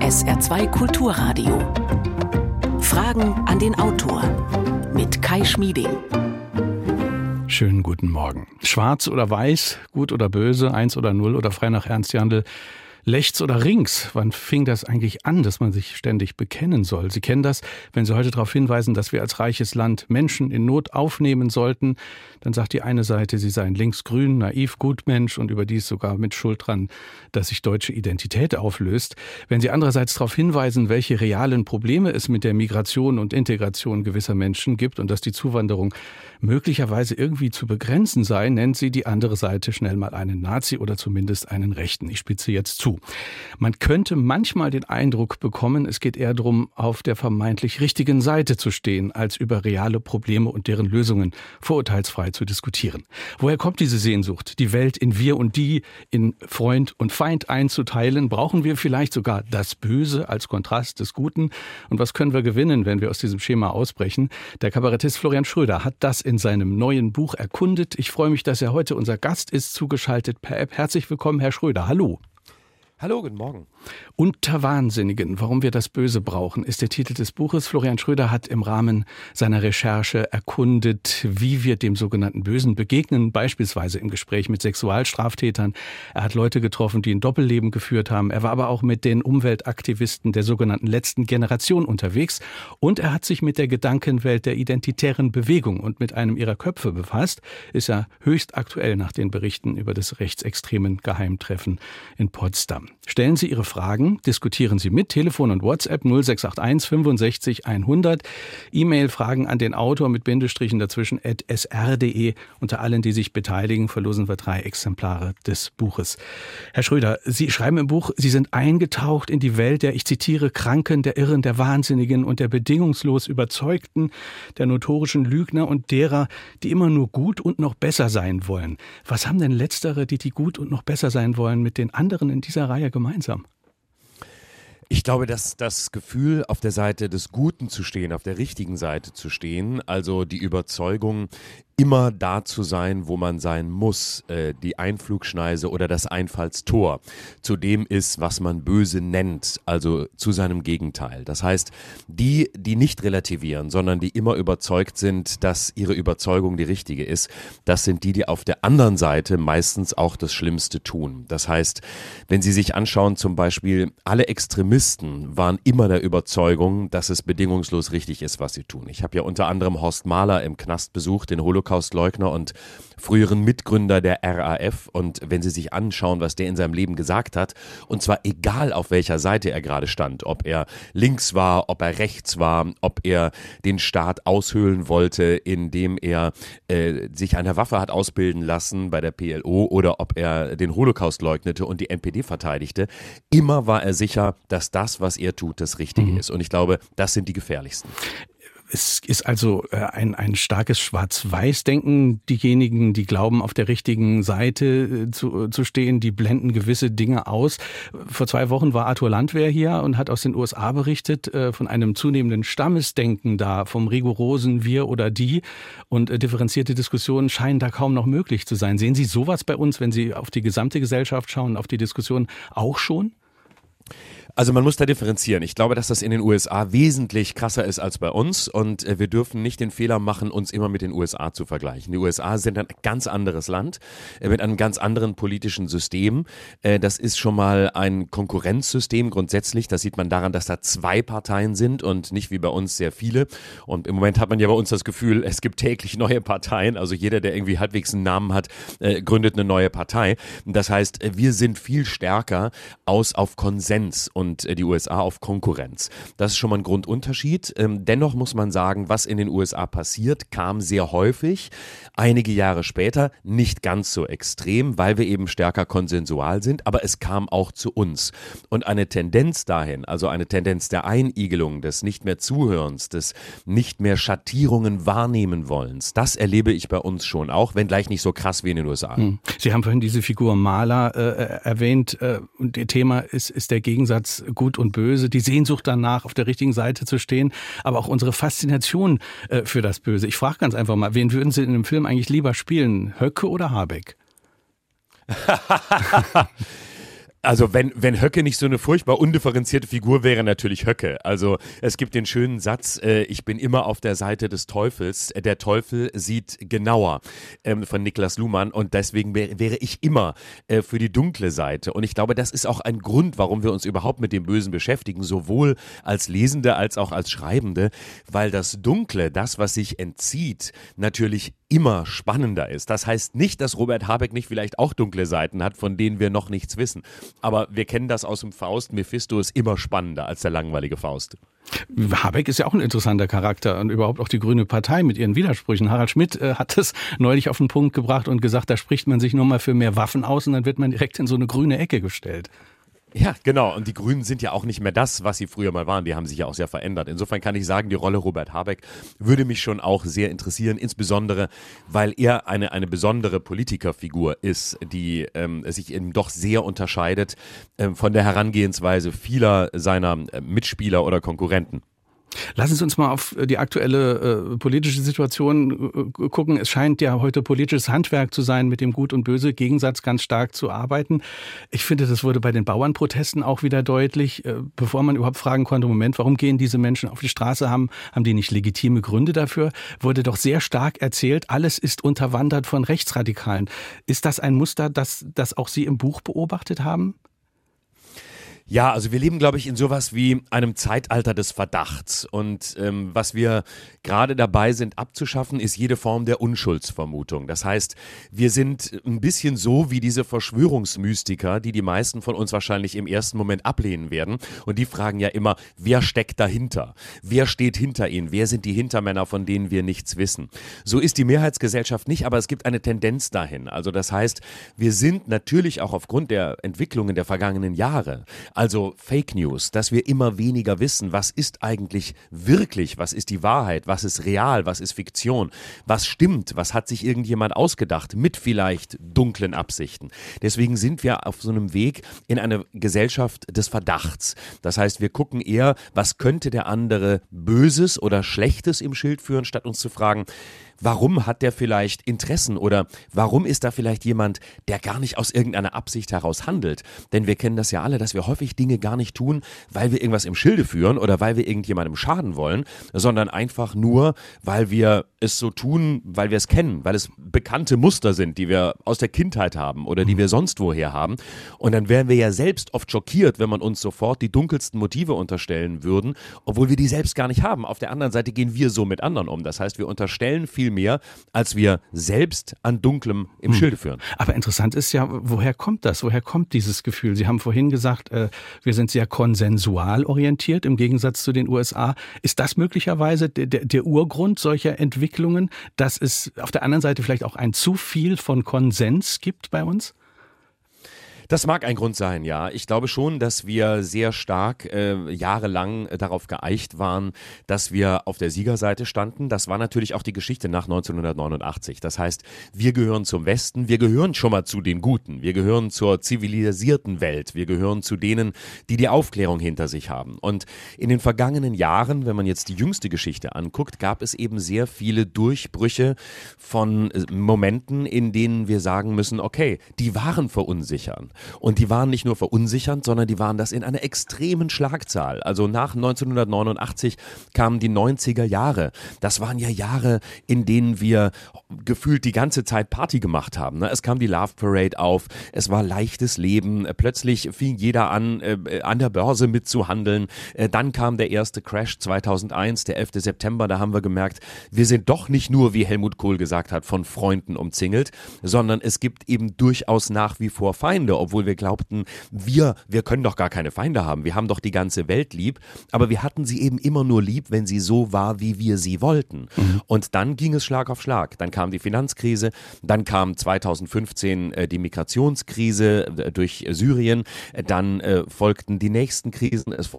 SR2 Kulturradio. Fragen an den Autor mit Kai Schmieding. Schönen guten Morgen. Schwarz oder weiß, gut oder böse, eins oder null oder frei nach Ernst Jandl. Lechts oder Rings? Wann fing das eigentlich an, dass man sich ständig bekennen soll? Sie kennen das, wenn Sie heute darauf hinweisen, dass wir als reiches Land Menschen in Not aufnehmen sollten, dann sagt die eine Seite, sie seien linksgrün, naiv, Gutmensch und überdies sogar mit Schuld dran, dass sich deutsche Identität auflöst. Wenn Sie andererseits darauf hinweisen, welche realen Probleme es mit der Migration und Integration gewisser Menschen gibt und dass die Zuwanderung möglicherweise irgendwie zu begrenzen sei, nennt sie die andere Seite schnell mal einen Nazi oder zumindest einen Rechten. Ich spitze jetzt zu. Man könnte manchmal den Eindruck bekommen, es geht eher darum, auf der vermeintlich richtigen Seite zu stehen, als über reale Probleme und deren Lösungen vorurteilsfrei zu diskutieren. Woher kommt diese Sehnsucht, die Welt in wir und die, in Freund und Feind einzuteilen? Brauchen wir vielleicht sogar das Böse als Kontrast des Guten? Und was können wir gewinnen, wenn wir aus diesem Schema ausbrechen? Der Kabarettist Florian Schröder hat das in seinem neuen Buch erkundet. Ich freue mich, dass er heute unser Gast ist, zugeschaltet per App. Herzlich willkommen, Herr Schröder. Hallo. Hallo, guten Morgen. Unter Wahnsinnigen, warum wir das Böse brauchen, ist der Titel des Buches. Florian Schröder hat im Rahmen seiner Recherche erkundet, wie wir dem sogenannten Bösen begegnen, beispielsweise im Gespräch mit Sexualstraftätern. Er hat Leute getroffen, die ein Doppelleben geführt haben. Er war aber auch mit den Umweltaktivisten der sogenannten letzten Generation unterwegs. Und er hat sich mit der Gedankenwelt der identitären Bewegung und mit einem ihrer Köpfe befasst. Ist er höchst aktuell nach den Berichten über das rechtsextremen Geheimtreffen in Potsdam. Stellen Sie Ihre Fragen, diskutieren Sie mit Telefon und WhatsApp 0681 65 100, E-Mail Fragen an den Autor mit Bindestrichen dazwischen at sr.de. Unter allen, die sich beteiligen, verlosen wir drei Exemplare des Buches. Herr Schröder, Sie schreiben im Buch, Sie sind eingetaucht in die Welt der, ich zitiere, Kranken, der Irren, der Wahnsinnigen und der bedingungslos Überzeugten, der notorischen Lügner und derer, die immer nur gut und noch besser sein wollen. Was haben denn letztere, die die gut und noch besser sein wollen, mit den anderen in dieser Reihe Reihe gemeinsam? Ich glaube, dass das Gefühl, auf der Seite des Guten zu stehen, auf der richtigen Seite zu stehen, also die Überzeugung, immer da zu sein, wo man sein muss, äh, die Einflugschneise oder das Einfallstor zu dem ist, was man böse nennt, also zu seinem Gegenteil. Das heißt, die, die nicht relativieren, sondern die immer überzeugt sind, dass ihre Überzeugung die richtige ist, das sind die, die auf der anderen Seite meistens auch das Schlimmste tun. Das heißt, wenn Sie sich anschauen, zum Beispiel, alle Extremisten waren immer der Überzeugung, dass es bedingungslos richtig ist, was sie tun. Ich habe ja unter anderem Horst Mahler im Knast besucht, den Holocaust Holocaustleugner und früheren Mitgründer der RAF. Und wenn Sie sich anschauen, was der in seinem Leben gesagt hat, und zwar egal auf welcher Seite er gerade stand, ob er links war, ob er rechts war, ob er den Staat aushöhlen wollte, indem er äh, sich eine Waffe hat ausbilden lassen bei der PLO oder ob er den Holocaust leugnete und die NPD verteidigte, immer war er sicher, dass das, was er tut, das Richtige mhm. ist. Und ich glaube, das sind die gefährlichsten. Es ist also äh, ein, ein starkes Schwarz-Weiß-Denken. Diejenigen, die glauben, auf der richtigen Seite äh, zu, zu stehen, die blenden gewisse Dinge aus. Vor zwei Wochen war Arthur Landwehr hier und hat aus den USA berichtet äh, von einem zunehmenden Stammesdenken da, vom rigorosen Wir oder Die. Und differenzierte Diskussionen scheinen da kaum noch möglich zu sein. Sehen Sie sowas bei uns, wenn Sie auf die gesamte Gesellschaft schauen, auf die Diskussion auch schon? Also man muss da differenzieren. Ich glaube, dass das in den USA wesentlich krasser ist als bei uns und äh, wir dürfen nicht den Fehler machen, uns immer mit den USA zu vergleichen. Die USA sind ein ganz anderes Land äh, mit einem ganz anderen politischen System. Äh, das ist schon mal ein Konkurrenzsystem grundsätzlich. Das sieht man daran, dass da zwei Parteien sind und nicht wie bei uns sehr viele. Und im Moment hat man ja bei uns das Gefühl, es gibt täglich neue Parteien. Also jeder, der irgendwie halbwegs einen Namen hat, gründet eine neue Partei. Das heißt, wir sind viel stärker aus auf Konsens und und äh, die USA auf Konkurrenz. Das ist schon mal ein Grundunterschied. Ähm, dennoch muss man sagen, was in den USA passiert, kam sehr häufig. Einige Jahre später nicht ganz so extrem, weil wir eben stärker konsensual sind, aber es kam auch zu uns. Und eine Tendenz dahin, also eine Tendenz der Einigelung, des nicht mehr Zuhörens, des nicht mehr Schattierungen wahrnehmen wollens, das erlebe ich bei uns schon, auch wenn gleich nicht so krass wie in den USA. Hm. Sie haben vorhin diese Figur Maler äh, äh erwähnt äh, und Ihr Thema ist, ist der Gegensatz Gut und Böse, die Sehnsucht danach, auf der richtigen Seite zu stehen, aber auch unsere Faszination äh, für das Böse. Ich frage ganz einfach mal, wen würden Sie in einem Film eigentlich lieber spielen, Höcke oder Habeck? Also wenn, wenn Höcke nicht so eine furchtbar undifferenzierte Figur wäre, natürlich Höcke. Also es gibt den schönen Satz, äh, ich bin immer auf der Seite des Teufels. Der Teufel sieht genauer ähm, von Niklas Luhmann und deswegen wär, wäre ich immer äh, für die dunkle Seite. Und ich glaube, das ist auch ein Grund, warum wir uns überhaupt mit dem Bösen beschäftigen, sowohl als Lesende als auch als Schreibende, weil das Dunkle, das, was sich entzieht, natürlich immer spannender ist. Das heißt nicht, dass Robert Habeck nicht vielleicht auch dunkle Seiten hat, von denen wir noch nichts wissen. Aber wir kennen das aus dem Faust. Mephisto ist immer spannender als der langweilige Faust. Habeck ist ja auch ein interessanter Charakter und überhaupt auch die Grüne Partei mit ihren Widersprüchen. Harald Schmidt äh, hat es neulich auf den Punkt gebracht und gesagt, da spricht man sich nur mal für mehr Waffen aus und dann wird man direkt in so eine grüne Ecke gestellt. Ja, genau. Und die Grünen sind ja auch nicht mehr das, was sie früher mal waren. Die haben sich ja auch sehr verändert. Insofern kann ich sagen, die Rolle Robert Habeck würde mich schon auch sehr interessieren, insbesondere weil er eine, eine besondere Politikerfigur ist, die ähm, sich eben doch sehr unterscheidet ähm, von der Herangehensweise vieler seiner äh, Mitspieler oder Konkurrenten. Lassen Sie uns mal auf die aktuelle äh, politische Situation äh, gucken. Es scheint ja heute politisches Handwerk zu sein, mit dem Gut und Böse Gegensatz ganz stark zu arbeiten. Ich finde, das wurde bei den Bauernprotesten auch wieder deutlich, äh, bevor man überhaupt fragen konnte, Moment, warum gehen diese Menschen auf die Straße, haben, haben die nicht legitime Gründe dafür, wurde doch sehr stark erzählt, alles ist unterwandert von Rechtsradikalen. Ist das ein Muster, das, das auch Sie im Buch beobachtet haben? Ja, also wir leben, glaube ich, in sowas wie einem Zeitalter des Verdachts. Und ähm, was wir gerade dabei sind abzuschaffen, ist jede Form der Unschuldsvermutung. Das heißt, wir sind ein bisschen so wie diese Verschwörungsmystiker, die die meisten von uns wahrscheinlich im ersten Moment ablehnen werden. Und die fragen ja immer, wer steckt dahinter? Wer steht hinter ihnen? Wer sind die Hintermänner, von denen wir nichts wissen? So ist die Mehrheitsgesellschaft nicht, aber es gibt eine Tendenz dahin. Also das heißt, wir sind natürlich auch aufgrund der Entwicklungen der vergangenen Jahre also Fake News, dass wir immer weniger wissen, was ist eigentlich wirklich, was ist die Wahrheit, was ist real, was ist Fiktion, was stimmt, was hat sich irgendjemand ausgedacht mit vielleicht dunklen Absichten. Deswegen sind wir auf so einem Weg in eine Gesellschaft des Verdachts. Das heißt, wir gucken eher, was könnte der andere Böses oder Schlechtes im Schild führen, statt uns zu fragen, warum hat der vielleicht Interessen oder warum ist da vielleicht jemand, der gar nicht aus irgendeiner Absicht heraus handelt? Denn wir kennen das ja alle, dass wir häufig Dinge gar nicht tun, weil wir irgendwas im Schilde führen oder weil wir irgendjemandem schaden wollen, sondern einfach nur, weil wir es so tun, weil wir es kennen, weil es bekannte Muster sind, die wir aus der Kindheit haben oder die wir sonst woher haben. Und dann wären wir ja selbst oft schockiert, wenn man uns sofort die dunkelsten Motive unterstellen würden, obwohl wir die selbst gar nicht haben. Auf der anderen Seite gehen wir so mit anderen um. Das heißt, wir unterstellen viel viel mehr, als wir selbst an Dunklem im hm. Schilde führen. Aber interessant ist ja, woher kommt das? Woher kommt dieses Gefühl? Sie haben vorhin gesagt, äh, wir sind sehr konsensual orientiert im Gegensatz zu den USA. Ist das möglicherweise der, der, der Urgrund solcher Entwicklungen, dass es auf der anderen Seite vielleicht auch ein zu viel von Konsens gibt bei uns? Das mag ein Grund sein, ja. Ich glaube schon, dass wir sehr stark äh, jahrelang darauf geeicht waren, dass wir auf der Siegerseite standen. Das war natürlich auch die Geschichte nach 1989. Das heißt, wir gehören zum Westen, wir gehören schon mal zu den Guten, wir gehören zur zivilisierten Welt, wir gehören zu denen, die die Aufklärung hinter sich haben. Und in den vergangenen Jahren, wenn man jetzt die jüngste Geschichte anguckt, gab es eben sehr viele Durchbrüche von äh, Momenten, in denen wir sagen müssen, okay, die waren verunsichern. Und die waren nicht nur verunsichernd, sondern die waren das in einer extremen Schlagzahl. Also nach 1989 kamen die 90er Jahre. Das waren ja Jahre, in denen wir gefühlt die ganze Zeit Party gemacht haben. Ne? Es kam die Love Parade auf, es war leichtes Leben, plötzlich fing jeder an, äh, an der Börse mitzuhandeln. Äh, dann kam der erste Crash 2001, der 11. September, da haben wir gemerkt, wir sind doch nicht nur, wie Helmut Kohl gesagt hat, von Freunden umzingelt, sondern es gibt eben durchaus nach wie vor Feinde, obwohl wir glaubten, wir, wir können doch gar keine Feinde haben, wir haben doch die ganze Welt lieb, aber wir hatten sie eben immer nur lieb, wenn sie so war, wie wir sie wollten. Mhm. Und dann ging es Schlag auf Schlag. Dann kam die Finanzkrise, dann kam 2015 äh, die Migrationskrise äh, durch Syrien, dann äh, folgten die nächsten Krisen, es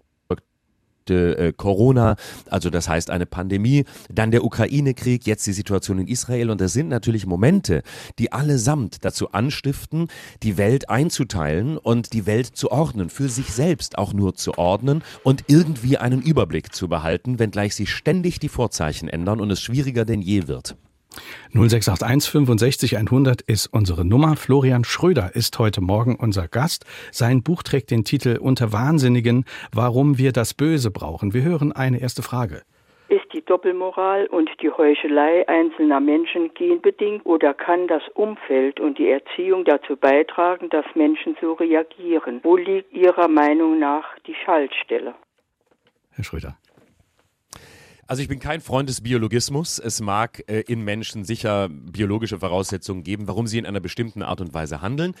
äh, Corona, also das heißt eine Pandemie, dann der Ukraine-Krieg, jetzt die Situation in Israel und das sind natürlich Momente, die allesamt dazu anstiften, die Welt einzuteilen und die Welt zu ordnen, für sich selbst auch nur zu ordnen und irgendwie einen Überblick zu behalten, wenngleich sich ständig die Vorzeichen ändern und es schwieriger denn je wird. 0681 65 100 ist unsere Nummer. Florian Schröder ist heute Morgen unser Gast. Sein Buch trägt den Titel Unter Wahnsinnigen, warum wir das Böse brauchen. Wir hören eine erste Frage. Ist die Doppelmoral und die Heuchelei einzelner Menschen genbedingt oder kann das Umfeld und die Erziehung dazu beitragen, dass Menschen so reagieren? Wo liegt Ihrer Meinung nach die Schaltstelle? Herr Schröder. Also ich bin kein Freund des Biologismus. Es mag äh, in Menschen sicher biologische Voraussetzungen geben, warum sie in einer bestimmten Art und Weise handeln.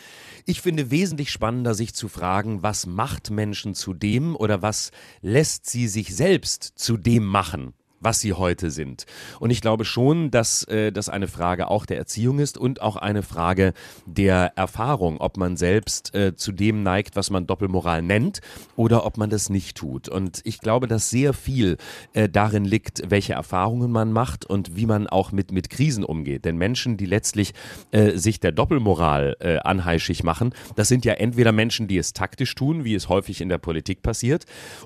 Ich finde wesentlich spannender, sich zu fragen, was macht Menschen zu dem oder was lässt sie sich selbst zu dem machen, was sie heute sind. Und ich glaube schon, dass äh, das eine Frage auch der Erziehung ist und auch eine Frage der Erfahrung, ob man selbst äh, zu dem neigt, was man Doppelmoral nennt oder ob man das nicht tut. Und ich glaube, dass sehr viel äh, darin liegt, welche Erfahrungen man macht und wie man auch mit, mit Krisen umgeht. Denn Menschen, die letztlich äh, sich der Doppelmoral äh, anheischig machen, das sind ja entweder Menschen, die es taktisch tun, wie es häufig in der Politik passiert,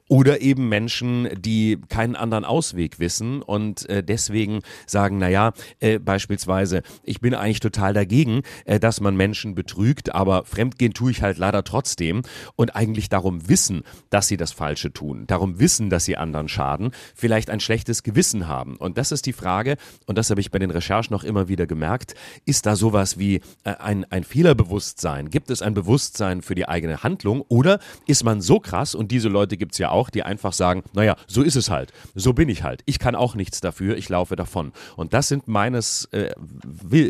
oder eben Menschen, die keinen anderen Ausweg wissen wissen und äh, deswegen sagen, naja, äh, beispielsweise, ich bin eigentlich total dagegen, äh, dass man Menschen betrügt, aber Fremdgehen tue ich halt leider trotzdem und eigentlich darum wissen, dass sie das Falsche tun, darum wissen, dass sie anderen schaden, vielleicht ein schlechtes Gewissen haben. Und das ist die Frage, und das habe ich bei den Recherchen noch immer wieder gemerkt, ist da sowas wie äh, ein, ein Fehlerbewusstsein? Gibt es ein Bewusstsein für die eigene Handlung oder ist man so krass, und diese Leute gibt es ja auch, die einfach sagen, naja, so ist es halt, so bin ich halt. Ich ich kann auch nichts dafür, ich laufe davon. Und das sind meines, äh,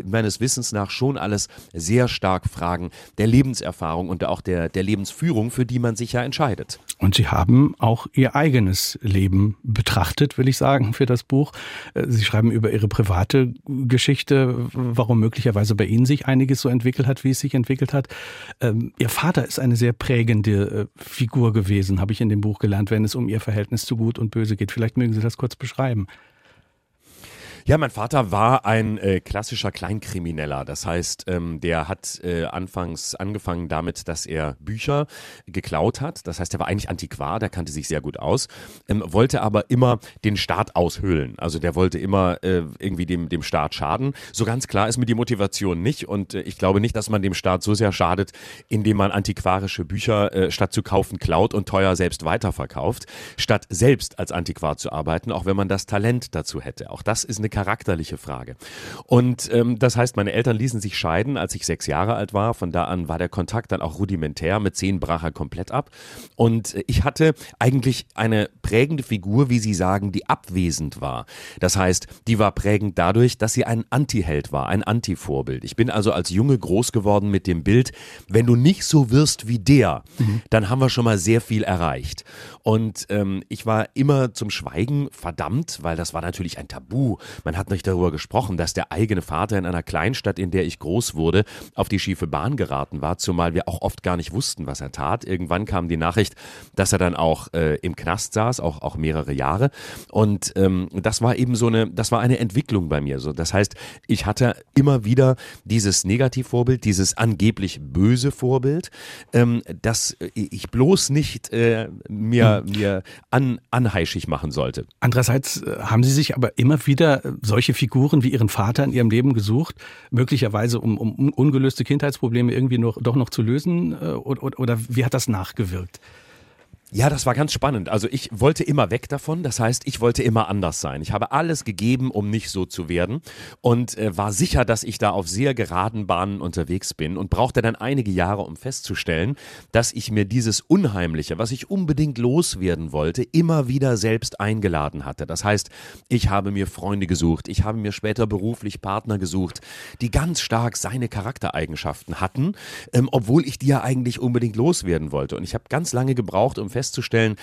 meines Wissens nach schon alles sehr stark Fragen der Lebenserfahrung und auch der, der Lebensführung, für die man sich ja entscheidet. Und Sie haben auch Ihr eigenes Leben betrachtet, will ich sagen, für das Buch. Äh, Sie schreiben über Ihre private Geschichte, warum möglicherweise bei Ihnen sich einiges so entwickelt hat, wie es sich entwickelt hat. Ähm, Ihr Vater ist eine sehr prägende äh, Figur gewesen, habe ich in dem Buch gelernt, wenn es um Ihr Verhältnis zu Gut und Böse geht. Vielleicht mögen Sie das kurz beschreiben beschreiben? Ja, mein Vater war ein äh, klassischer Kleinkrimineller. Das heißt, ähm, der hat äh, anfangs angefangen damit, dass er Bücher geklaut hat. Das heißt, er war eigentlich Antiquar, der kannte sich sehr gut aus, ähm, wollte aber immer den Staat aushöhlen. Also der wollte immer äh, irgendwie dem, dem Staat schaden. So ganz klar ist mir die Motivation nicht und äh, ich glaube nicht, dass man dem Staat so sehr schadet, indem man antiquarische Bücher äh, statt zu kaufen klaut und teuer selbst weiterverkauft, statt selbst als Antiquar zu arbeiten, auch wenn man das Talent dazu hätte. Auch das ist eine charakterliche Frage. Und ähm, das heißt, meine Eltern ließen sich scheiden, als ich sechs Jahre alt war. Von da an war der Kontakt dann auch rudimentär. Mit zehn brach er komplett ab. Und äh, ich hatte eigentlich eine prägende Figur, wie Sie sagen, die abwesend war. Das heißt, die war prägend dadurch, dass sie ein Antiheld war, ein Antivorbild. Ich bin also als Junge groß geworden mit dem Bild, wenn du nicht so wirst wie der, mhm. dann haben wir schon mal sehr viel erreicht. Und ähm, ich war immer zum Schweigen verdammt, weil das war natürlich ein Tabu. Man hat nicht darüber gesprochen, dass der eigene Vater in einer Kleinstadt, in der ich groß wurde, auf die schiefe Bahn geraten war, zumal wir auch oft gar nicht wussten, was er tat. Irgendwann kam die Nachricht, dass er dann auch äh, im Knast saß, auch, auch mehrere Jahre. Und ähm, das war eben so eine, das war eine Entwicklung bei mir. So, das heißt, ich hatte immer wieder dieses Negativvorbild, dieses angeblich böse Vorbild, ähm, das ich bloß nicht äh, mir, hm. mir an, anheischig machen sollte. Andererseits äh, haben Sie sich aber immer wieder solche Figuren wie ihren Vater in ihrem Leben gesucht, möglicherweise um, um ungelöste Kindheitsprobleme irgendwie noch, doch noch zu lösen? Äh, oder, oder wie hat das nachgewirkt? Ja, das war ganz spannend. Also ich wollte immer weg davon. Das heißt, ich wollte immer anders sein. Ich habe alles gegeben, um nicht so zu werden und äh, war sicher, dass ich da auf sehr geraden Bahnen unterwegs bin und brauchte dann einige Jahre, um festzustellen, dass ich mir dieses Unheimliche, was ich unbedingt loswerden wollte, immer wieder selbst eingeladen hatte. Das heißt, ich habe mir Freunde gesucht, ich habe mir später beruflich Partner gesucht, die ganz stark seine Charaktereigenschaften hatten, ähm, obwohl ich die ja eigentlich unbedingt loswerden wollte. Und ich habe ganz lange gebraucht, um festzustellen,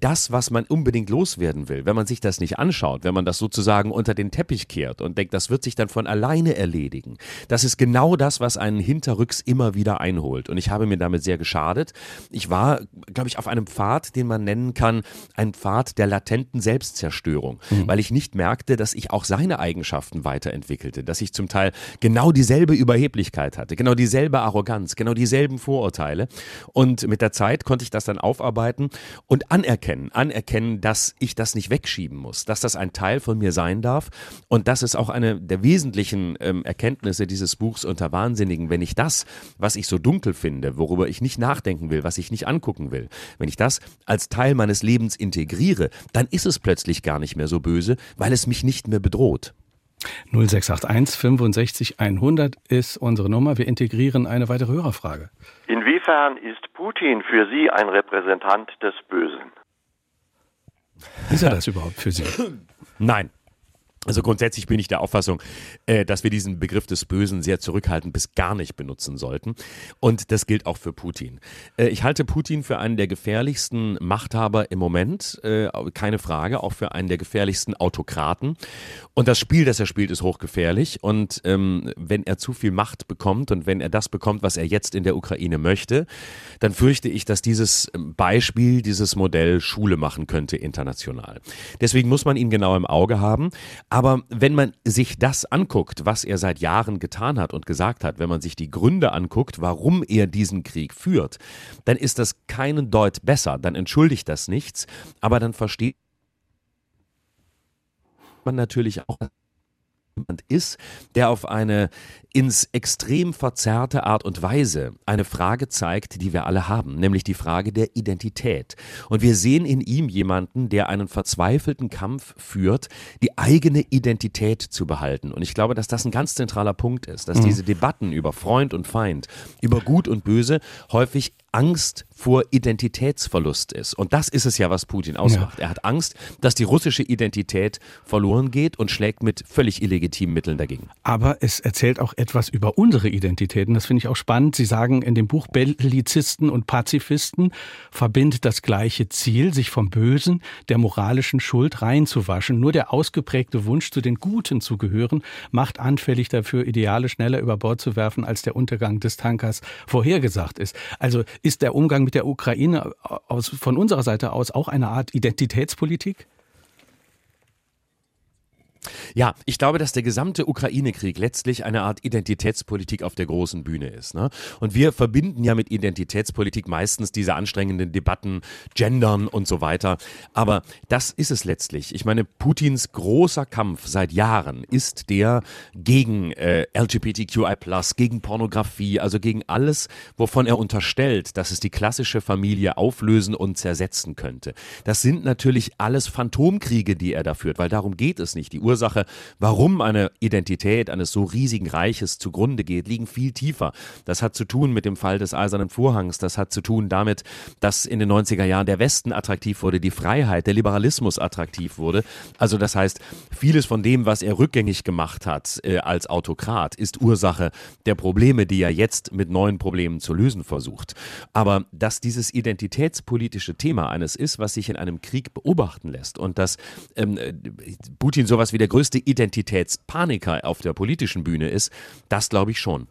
das, was man unbedingt loswerden will, wenn man sich das nicht anschaut, wenn man das sozusagen unter den Teppich kehrt und denkt, das wird sich dann von alleine erledigen, das ist genau das, was einen hinterrücks immer wieder einholt. Und ich habe mir damit sehr geschadet. Ich war, glaube ich, auf einem Pfad, den man nennen kann, ein Pfad der latenten Selbstzerstörung, mhm. weil ich nicht merkte, dass ich auch seine Eigenschaften weiterentwickelte, dass ich zum Teil genau dieselbe Überheblichkeit hatte, genau dieselbe Arroganz, genau dieselben Vorurteile. Und mit der Zeit konnte ich das dann aufarbeiten innehalten und anerkennen, anerkennen, dass ich das nicht wegschieben muss, dass das ein Teil von mir sein darf und das ist auch eine der wesentlichen ähm, Erkenntnisse dieses Buchs unter Wahnsinnigen, wenn ich das, was ich so dunkel finde, worüber ich nicht nachdenken will, was ich nicht angucken will, wenn ich das als Teil meines Lebens integriere, dann ist es plötzlich gar nicht mehr so böse, weil es mich nicht mehr bedroht. 0681 65 100 ist unsere Nummer. Wir integrieren eine weitere Hörerfrage. Inwiefern ist Putin für Sie ein Repräsentant des Bösen? Ist er das überhaupt für Sie? Nein. Also grundsätzlich bin ich der Auffassung, äh, dass wir diesen Begriff des Bösen sehr zurückhaltend bis gar nicht benutzen sollten. Und das gilt auch für Putin. Äh, ich halte Putin für einen der gefährlichsten Machthaber im Moment, äh, keine Frage, auch für einen der gefährlichsten Autokraten. Und das Spiel, das er spielt, ist hochgefährlich. Und ähm, wenn er zu viel Macht bekommt und wenn er das bekommt, was er jetzt in der Ukraine möchte, dann fürchte ich, dass dieses Beispiel, dieses Modell Schule machen könnte international. Deswegen muss man ihn genau im Auge haben. Aber wenn man sich das anguckt, was er seit Jahren getan hat und gesagt hat, wenn man sich die Gründe anguckt, warum er diesen Krieg führt, dann ist das keinen Deut besser, dann entschuldigt das nichts, aber dann versteht man natürlich auch, ist, der auf eine ins Extrem verzerrte Art und Weise eine Frage zeigt, die wir alle haben, nämlich die Frage der Identität. Und wir sehen in ihm jemanden, der einen verzweifelten Kampf führt, die eigene Identität zu behalten. Und ich glaube, dass das ein ganz zentraler Punkt ist, dass mhm. diese Debatten über Freund und Feind, über Gut und Böse häufig Angst vor Identitätsverlust ist. Und das ist es ja, was Putin ausmacht. Ja. Er hat Angst, dass die russische Identität verloren geht und schlägt mit völlig illegitimen Mitteln dagegen. Aber es erzählt auch etwas über unsere Identitäten. Das finde ich auch spannend. Sie sagen in dem Buch Bellizisten und Pazifisten verbindet das gleiche Ziel, sich vom Bösen, der moralischen Schuld reinzuwaschen. Nur der ausgeprägte Wunsch, zu den Guten zu gehören, macht anfällig dafür, Ideale schneller über Bord zu werfen, als der Untergang des Tankers vorhergesagt ist. Also ist der Umgang mit der Ukraine aus, von unserer Seite aus auch eine Art Identitätspolitik? Ja, ich glaube, dass der gesamte Ukraine-Krieg letztlich eine Art Identitätspolitik auf der großen Bühne ist. Ne? Und wir verbinden ja mit Identitätspolitik meistens diese anstrengenden Debatten, Gendern und so weiter. Aber das ist es letztlich. Ich meine, Putins großer Kampf seit Jahren ist der gegen äh, LGBTQI+, gegen Pornografie, also gegen alles, wovon er unterstellt, dass es die klassische Familie auflösen und zersetzen könnte. Das sind natürlich alles Phantomkriege, die er da führt, weil darum geht es nicht. Die Ursache, warum eine Identität eines so riesigen Reiches zugrunde geht, liegen viel tiefer. Das hat zu tun mit dem Fall des Eisernen Vorhangs. Das hat zu tun damit, dass in den 90er Jahren der Westen attraktiv wurde, die Freiheit, der Liberalismus attraktiv wurde. Also das heißt, vieles von dem, was er rückgängig gemacht hat äh, als Autokrat, ist Ursache der Probleme, die er jetzt mit neuen Problemen zu lösen versucht. Aber dass dieses identitätspolitische Thema eines ist, was sich in einem Krieg beobachten lässt und dass ähm, äh, Putin sowas wie wie der größte Identitätspaniker auf der politischen Bühne ist, das glaube ich schon.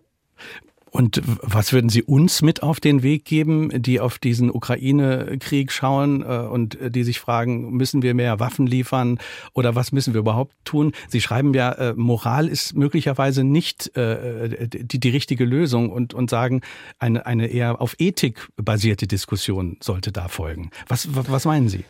Und was würden Sie uns mit auf den Weg geben, die auf diesen Ukraine-Krieg schauen äh, und die sich fragen, müssen wir mehr Waffen liefern oder was müssen wir überhaupt tun? Sie schreiben ja, äh, Moral ist möglicherweise nicht äh, die, die richtige Lösung und, und sagen, eine, eine eher auf Ethik basierte Diskussion sollte da folgen. Was, was meinen Sie?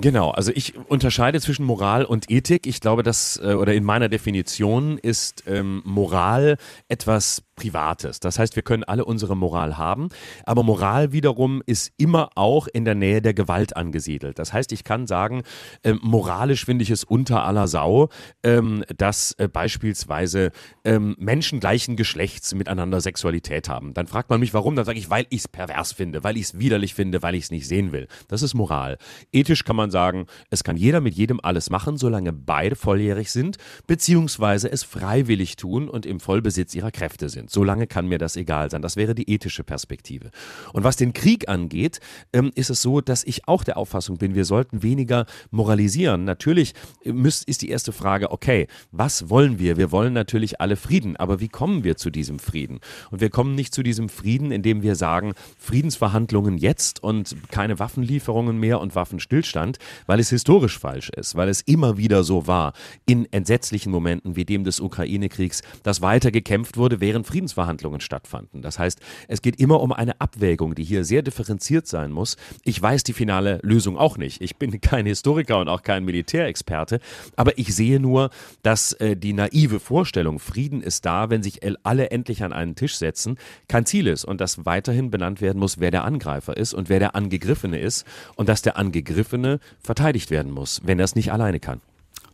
Genau, also ich unterscheide zwischen Moral und Ethik. Ich glaube, dass, äh, oder in meiner Definition ist ähm, Moral etwas Privates. Das heißt, wir können alle unsere Moral haben, aber Moral wiederum ist immer auch in der Nähe der Gewalt angesiedelt. Das heißt, ich kann sagen, äh, moralisch finde ich es unter aller Sau, ähm, dass äh, beispielsweise ähm, Menschen gleichen Geschlechts miteinander Sexualität haben. Dann fragt man mich, warum? Dann sage ich, weil ich es pervers finde, weil ich es widerlich finde, weil ich es nicht sehen will. Das ist Moral. Ethisch kann man sagen, es kann jeder mit jedem alles machen, solange beide volljährig sind, beziehungsweise es freiwillig tun und im Vollbesitz ihrer Kräfte sind. Solange kann mir das egal sein. Das wäre die ethische Perspektive. Und was den Krieg angeht, ähm, ist es so, dass ich auch der Auffassung bin, wir sollten weniger moralisieren. Natürlich äh, ist die erste Frage, okay, was wollen wir? Wir wollen natürlich alle Frieden, aber wie kommen wir zu diesem Frieden? Und wir kommen nicht zu diesem Frieden, indem wir sagen, Friedensverhandlungen jetzt und keine Waffenlieferungen mehr und Waffenstillstand Deutschland, weil es historisch falsch ist, weil es immer wieder so war, in entsetzlichen Momenten wie dem des Ukraine-Kriegs, dass weiter gekämpft wurde, während Friedensverhandlungen stattfanden. Das heißt, es geht immer um eine Abwägung, die hier sehr differenziert sein muss. Ich weiß die finale Lösung auch nicht. Ich bin kein Historiker und auch kein Militärexperte, aber ich sehe nur, dass äh, die naive Vorstellung, Frieden ist da, wenn sich alle endlich an einen Tisch setzen, kein Ziel ist und dass weiterhin benannt werden muss, wer der Angreifer ist und wer der Angegriffene ist und dass der Angegriffene verteidigt werden muss, wenn er es nicht alleine kann.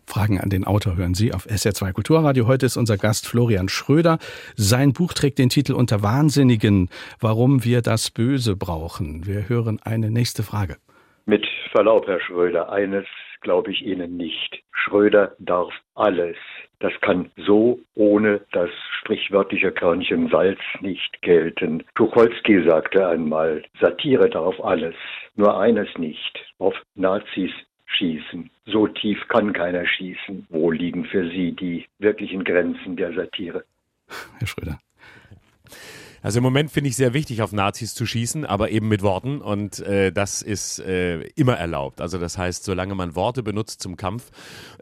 Fragen an den Autor hören Sie auf SR2 Kulturradio. Heute ist unser Gast Florian Schröder. Sein Buch trägt den Titel Unter Wahnsinnigen, warum wir das Böse brauchen. Wir hören eine nächste Frage. Mit Verlaub, Herr Schröder, eines glaube ich Ihnen nicht. Schröder darf alles. Das kann so ohne das sprichwörtliche Körnchen Salz nicht gelten. Tucholsky sagte einmal, Satire darf alles, nur eines nicht, auf Nazis schießen. So tief kann keiner schießen. Wo liegen für Sie die wirklichen Grenzen der Satire? Herr Schröder. Also im Moment finde ich sehr wichtig, auf Nazis zu schießen, aber eben mit Worten und äh, das ist äh, immer erlaubt. Also das heißt, solange man Worte benutzt zum Kampf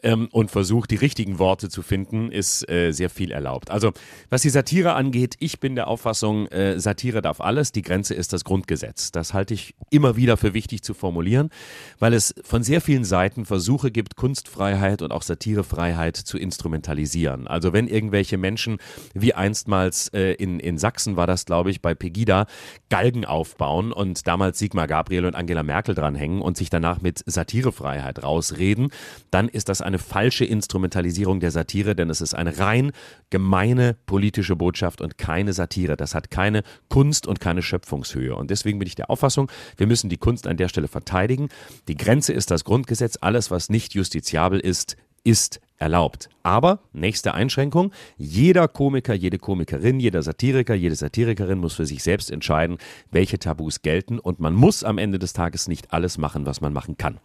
ähm, und versucht, die richtigen Worte zu finden, ist äh, sehr viel erlaubt. Also was die Satire angeht, ich bin der Auffassung, äh, Satire darf alles, die Grenze ist das Grundgesetz. Das halte ich immer wieder für wichtig zu formulieren, weil es von sehr vielen Seiten Versuche gibt, Kunstfreiheit und auch Satirefreiheit zu instrumentalisieren. Also wenn irgendwelche Menschen, wie einstmals äh, in, in Sachsen war das, glaube ich, bei Pegida Galgen aufbauen und damals Sigmar Gabriel und Angela Merkel dranhängen und sich danach mit Satirefreiheit rausreden, dann ist das eine falsche Instrumentalisierung der Satire, denn es ist eine rein gemeine politische Botschaft und keine Satire. Das hat keine Kunst und keine Schöpfungshöhe. Und deswegen bin ich der Auffassung, wir müssen die Kunst an der Stelle verteidigen. Die Grenze ist das Grundgesetz. Alles, was nicht justiziabel ist, ist erlaubt. Aber, nächste Einschränkung, jeder Komiker, jede Komikerin, jeder Satiriker, jede Satirikerin muss für sich selbst entscheiden, welche Tabus gelten und man muss am Ende des Tages nicht alles machen, was man machen kann.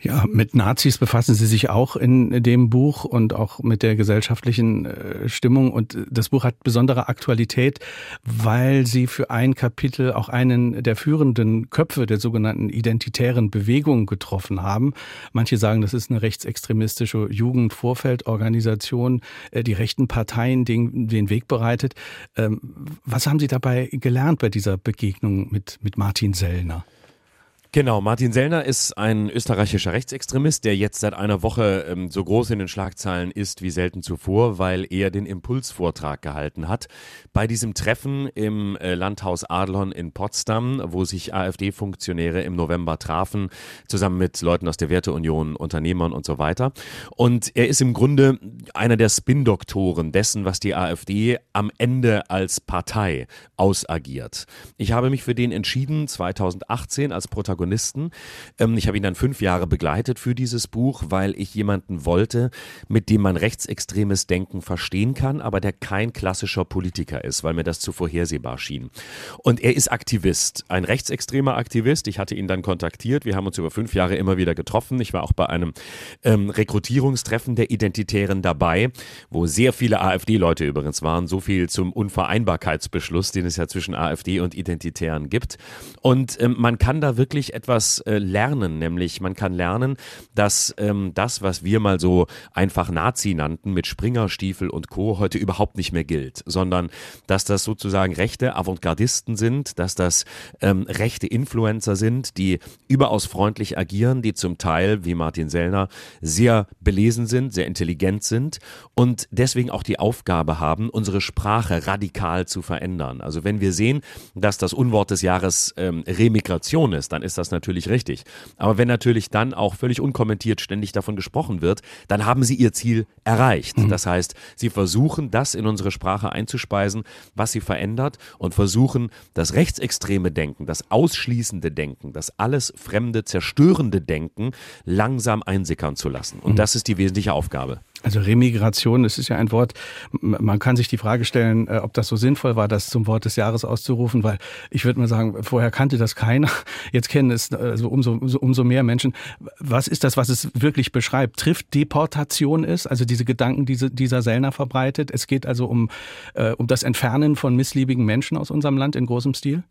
Ja, mit Nazis befassen Sie sich auch in dem Buch und auch mit der gesellschaftlichen äh, Stimmung. Und das Buch hat besondere Aktualität, weil Sie für ein Kapitel auch einen der führenden Köpfe der sogenannten identitären Bewegung getroffen haben. Manche sagen, das ist eine rechtsextremistische Jugendvorfeldorganisation, äh, die rechten Parteien den, den Weg bereitet. Ähm, was haben Sie dabei gelernt bei dieser Begegnung mit, mit Martin Sellner? Genau, Martin Sellner ist ein österreichischer Rechtsextremist, der jetzt seit einer Woche ähm, so groß in den Schlagzeilen ist wie selten zuvor, weil er den Impulsvortrag gehalten hat. Bei diesem Treffen im äh, Landhaus Adlon in Potsdam, wo sich AfD-Funktionäre im November trafen, zusammen mit Leuten aus der Werteunion, Unternehmern und so weiter. Und er ist im Grunde einer der Spin-Doktoren dessen, was die AfD am Ende als Partei ausagiert. Ich habe mich für den entschieden, 2018 als Protagonist Protagonisten. Ähm, ich habe ihn dann fünf Jahre begleitet für dieses Buch, weil ich jemanden wollte, mit dem man rechtsextremes Denken verstehen kann, aber der kein klassischer Politiker ist, weil mir das zu vorhersehbar schien. Und er ist Aktivist, ein rechtsextremer Aktivist. Ich hatte ihn dann kontaktiert. Wir haben uns über fünf Jahre immer wieder getroffen. Ich war auch bei einem ähm, Rekrutierungstreffen der Identitären dabei, wo sehr viele AfD-Leute übrigens waren. So viel zum Unvereinbarkeitsbeschluss, den es ja zwischen AfD und Identitären gibt. Und ähm, man kann da wirklich wirklich etwas äh, lernen, nämlich man kann lernen, dass ähm, das, was wir mal so einfach Nazi nannten mit Springerstiefel und Co. heute überhaupt nicht mehr gilt, sondern dass das sozusagen rechte Avantgardisten sind, dass das ähm, rechte Influencer sind, die überaus freundlich agieren, die zum Teil, wie Martin Sellner, sehr belesen sind, sehr intelligent sind und deswegen auch die Aufgabe haben, unsere Sprache radikal zu verändern. Also wenn wir sehen, dass das Unwort des Jahres ähm, Remigration ist, dann ist das natürlich richtig. Aber wenn natürlich dann auch völlig unkommentiert ständig davon gesprochen wird, dann haben sie ihr Ziel erreicht. Mhm. Das heißt, sie versuchen, das in unsere Sprache einzuspeisen, was sie verändert und versuchen, das rechtsextreme Denken, das ausschließende Denken, das alles fremde, zerstörende Denken langsam einsickern zu lassen. Und mhm. das ist die wesentliche Aufgabe. Also Remigration, das ist ja ein Wort, man kann sich die Frage stellen, äh, ob das so sinnvoll war, das zum Wort des Jahres auszurufen, weil ich würde mal sagen, vorher kannte das keiner, jetzt kennen es also umso, umso mehr Menschen. Was ist das, was es wirklich beschreibt? Trifft Deportation ist, also diese Gedanken, die dieser Sellner verbreitet? Es geht also um, äh, um das Entfernen von missliebigen Menschen aus unserem Land in großem Stil?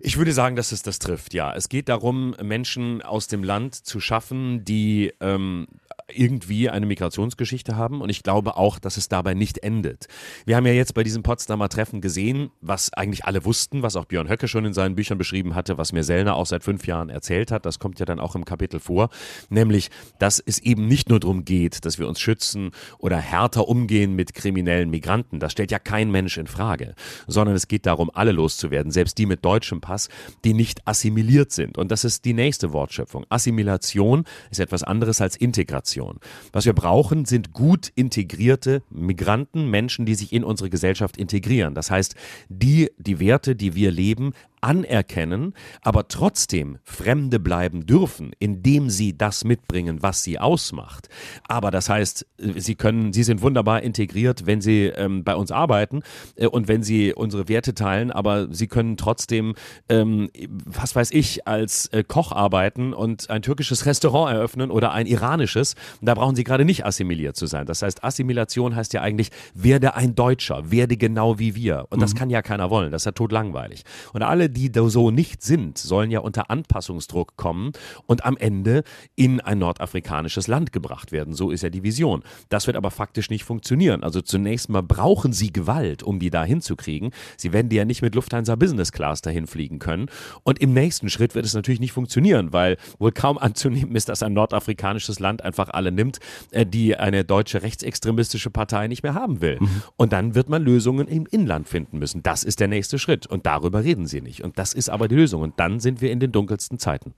Ich würde sagen, dass es das trifft, ja. Es geht darum, Menschen aus dem Land zu schaffen, die ähm, irgendwie eine Migrationsgeschichte haben. Und ich glaube auch, dass es dabei nicht endet. Wir haben ja jetzt bei diesem Potsdamer Treffen gesehen, was eigentlich alle wussten, was auch Björn Höcke schon in seinen Büchern beschrieben hatte, was mir Sellner auch seit fünf Jahren erzählt hat, das kommt ja dann auch im Kapitel vor, nämlich, dass es eben nicht nur darum geht, dass wir uns schützen oder härter umgehen mit kriminellen Migranten, das stellt ja kein Mensch in Frage, sondern es geht darum, alle loszuwerden, selbst die mit deutschem Pass, die nicht assimiliert sind. Und das ist die nächste Wortschöpfung. Assimilation ist etwas anderes als Integration. Integration. Was wir brauchen, sind gut integrierte Migranten, Menschen, die sich in unsere Gesellschaft integrieren. Das heißt, die die Werte, die wir leben, anerkennen, aber trotzdem Fremde bleiben dürfen, indem sie das mitbringen, was sie ausmacht. Aber das heißt, sie können, sie sind wunderbar integriert, wenn sie ähm, bei uns arbeiten äh, und wenn sie unsere Werte teilen, aber sie können trotzdem, ähm, was weiß ich, als äh, Koch arbeiten und ein türkisches Restaurant eröffnen oder ein iranisches. Da brauchen sie gerade nicht assimiliert zu sein. Das heißt, Assimilation heißt ja eigentlich, werde ein Deutscher, werde genau wie wir. Und das mhm. kann ja keiner wollen. Das ist ja totlangweilig. Und alle die so nicht sind, sollen ja unter Anpassungsdruck kommen und am Ende in ein nordafrikanisches Land gebracht werden. So ist ja die Vision. Das wird aber faktisch nicht funktionieren. Also zunächst mal brauchen sie Gewalt, um die da hinzukriegen. Sie werden die ja nicht mit Lufthansa Business Class dahin fliegen können. Und im nächsten Schritt wird es natürlich nicht funktionieren, weil wohl kaum anzunehmen ist, dass ein nordafrikanisches Land einfach alle nimmt, äh, die eine deutsche rechtsextremistische Partei nicht mehr haben will. Mhm. Und dann wird man Lösungen im Inland finden müssen. Das ist der nächste Schritt. Und darüber reden sie nicht. Und das ist aber die Lösung. Und dann sind wir in den dunkelsten Zeiten.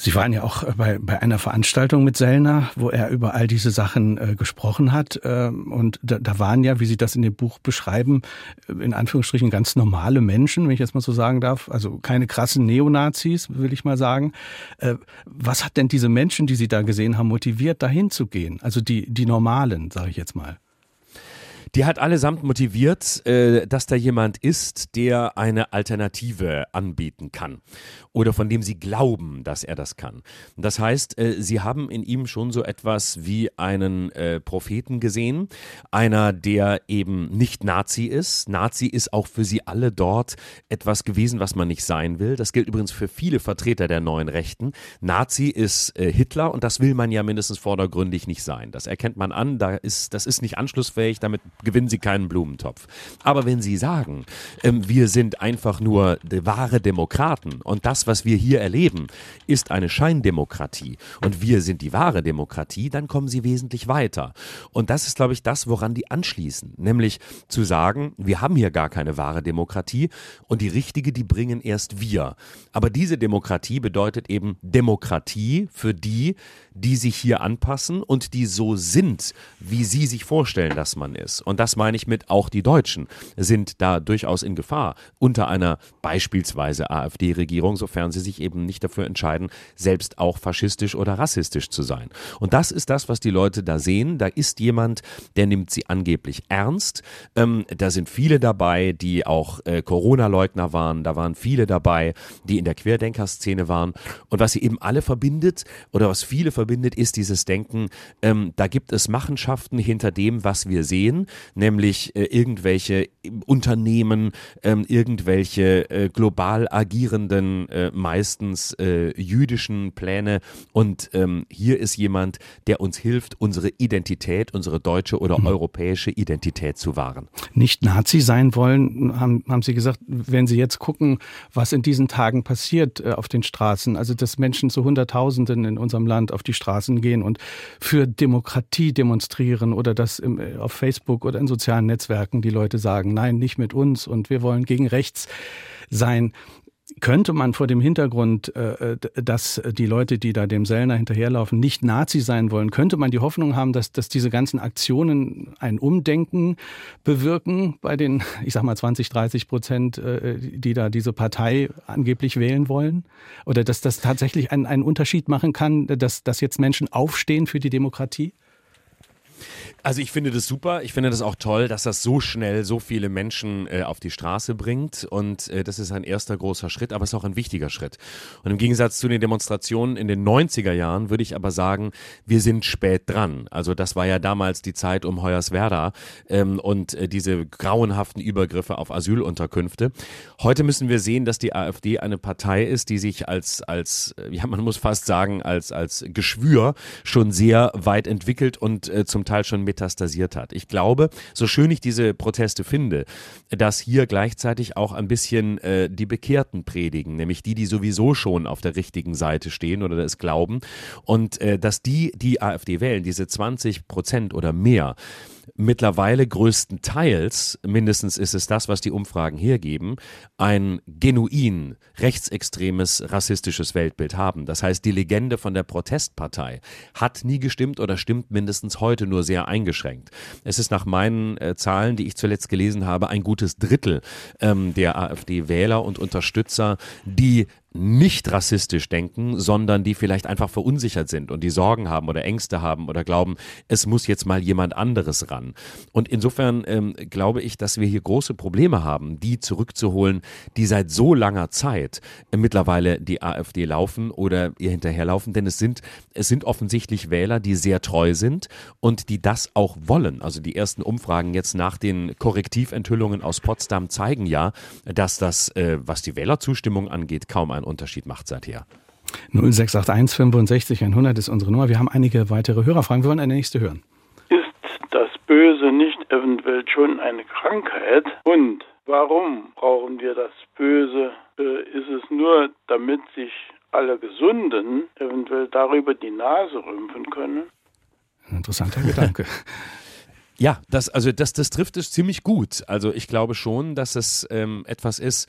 Sie waren ja auch bei, bei einer Veranstaltung mit Sellner, wo er über all diese Sachen äh, gesprochen hat. Äh, und da, da waren ja, wie Sie das in dem Buch beschreiben, äh, in Anführungsstrichen ganz normale Menschen, wenn ich jetzt mal so sagen darf. Also keine krassen Neonazis, will ich mal sagen. Äh, was hat denn diese Menschen, die Sie da gesehen haben, motiviert, dahin zu gehen? Also die, die normalen, sage ich jetzt mal die hat allesamt motiviert, äh, dass da jemand ist, der eine Alternative anbieten kann oder von dem sie glauben, dass er das kann. Das heißt, äh, sie haben in ihm schon so etwas wie einen äh, Propheten gesehen, einer, der eben nicht Nazi ist. Nazi ist auch für sie alle dort etwas gewesen, was man nicht sein will. Das gilt übrigens für viele Vertreter der neuen Rechten. Nazi ist äh, Hitler und das will man ja mindestens vordergründig nicht sein. Das erkennt man an, da ist, das ist nicht anschlussfähig, damit gewinnen sie keinen Blumentopf. Aber wenn sie sagen, ähm, wir sind einfach nur wahre Demokraten und das, was wir hier erleben, ist eine Scheindemokratie und wir sind die wahre Demokratie, dann kommen sie wesentlich weiter. Und das ist, glaube ich, das, woran die anschließen, nämlich zu sagen, wir haben hier gar keine wahre Demokratie und die richtige, die bringen erst wir. Aber diese Demokratie bedeutet eben Demokratie für die, die sich hier anpassen und die so sind, wie sie sich vorstellen, dass man ist. Und das meine ich mit auch die Deutschen sind da durchaus in Gefahr unter einer beispielsweise AfD-Regierung, sofern sie sich eben nicht dafür entscheiden, selbst auch faschistisch oder rassistisch zu sein. Und das ist das, was die Leute da sehen. Da ist jemand, der nimmt sie angeblich ernst. Ähm, da sind viele dabei, die auch äh, Corona-Leugner waren. Da waren viele dabei, die in der Querdenkerszene waren. Und was sie eben alle verbindet oder was viele verbindet, ist dieses Denken, ähm, da gibt es Machenschaften hinter dem, was wir sehen nämlich äh, irgendwelche Unternehmen, ähm, irgendwelche äh, global agierenden, äh, meistens äh, jüdischen Pläne. Und ähm, hier ist jemand, der uns hilft, unsere Identität, unsere deutsche oder mhm. europäische Identität zu wahren. Nicht Nazi sein wollen, haben, haben Sie gesagt, wenn Sie jetzt gucken, was in diesen Tagen passiert äh, auf den Straßen, also dass Menschen zu Hunderttausenden in unserem Land auf die Straßen gehen und für Demokratie demonstrieren oder das im, äh, auf Facebook oder in sozialen Netzwerken die Leute sagen, nein, nicht mit uns und wir wollen gegen rechts sein. Könnte man vor dem Hintergrund, äh, dass die Leute, die da dem Sellner hinterherlaufen, nicht Nazi sein wollen, könnte man die Hoffnung haben, dass, dass diese ganzen Aktionen ein Umdenken bewirken bei den, ich sag mal, 20, 30 Prozent, äh, die da diese Partei angeblich wählen wollen? Oder dass das tatsächlich einen, einen Unterschied machen kann, dass, dass jetzt Menschen aufstehen für die Demokratie? Also ich finde das super. Ich finde das auch toll, dass das so schnell so viele Menschen äh, auf die Straße bringt. Und äh, das ist ein erster großer Schritt, aber es ist auch ein wichtiger Schritt. Und im Gegensatz zu den Demonstrationen in den 90er Jahren würde ich aber sagen, wir sind spät dran. Also das war ja damals die Zeit um Hoyerswerda ähm, und äh, diese grauenhaften Übergriffe auf Asylunterkünfte. Heute müssen wir sehen, dass die AfD eine Partei ist, die sich als, als äh, ja man muss fast sagen, als, als Geschwür schon sehr weit entwickelt und äh, zum Teil schon metastasiert hat. Ich glaube, so schön ich diese Proteste finde, dass hier gleichzeitig auch ein bisschen äh, die Bekehrten predigen, nämlich die, die sowieso schon auf der richtigen Seite stehen oder es glauben und äh, dass die, die AfD wählen, diese 20 Prozent oder mehr, mittlerweile größtenteils, mindestens ist es das, was die Umfragen hergeben, ein genuin rechtsextremes, rassistisches Weltbild haben. Das heißt, die Legende von der Protestpartei hat nie gestimmt oder stimmt mindestens heute nur sehr eingeschränkt. Es ist nach meinen äh, Zahlen, die ich zuletzt gelesen habe, ein gutes Drittel ähm, der AfD-Wähler und Unterstützer, die nicht rassistisch denken, sondern die vielleicht einfach verunsichert sind und die Sorgen haben oder Ängste haben oder glauben, es muss jetzt mal jemand anderes ran. Und insofern ähm, glaube ich, dass wir hier große Probleme haben, die zurückzuholen, die seit so langer Zeit äh, mittlerweile die AfD laufen oder ihr hinterherlaufen, denn es sind, es sind offensichtlich Wähler, die sehr treu sind und die das auch wollen. Also die ersten Umfragen jetzt nach den Korrektiventhüllungen aus Potsdam zeigen ja, dass das, äh, was die Wählerzustimmung angeht, kaum ein Unterschied macht seither. 0681 65 100 ist unsere Nummer. Wir haben einige weitere Hörerfragen. Wir wollen eine nächste hören. Ist das Böse nicht eventuell schon eine Krankheit? Und warum brauchen wir das Böse? Äh, ist es nur, damit sich alle Gesunden eventuell darüber die Nase rümpfen können? Ein interessanter Gedanke. Ja, das, also das, das trifft es ziemlich gut. Also ich glaube schon, dass es ähm, etwas ist,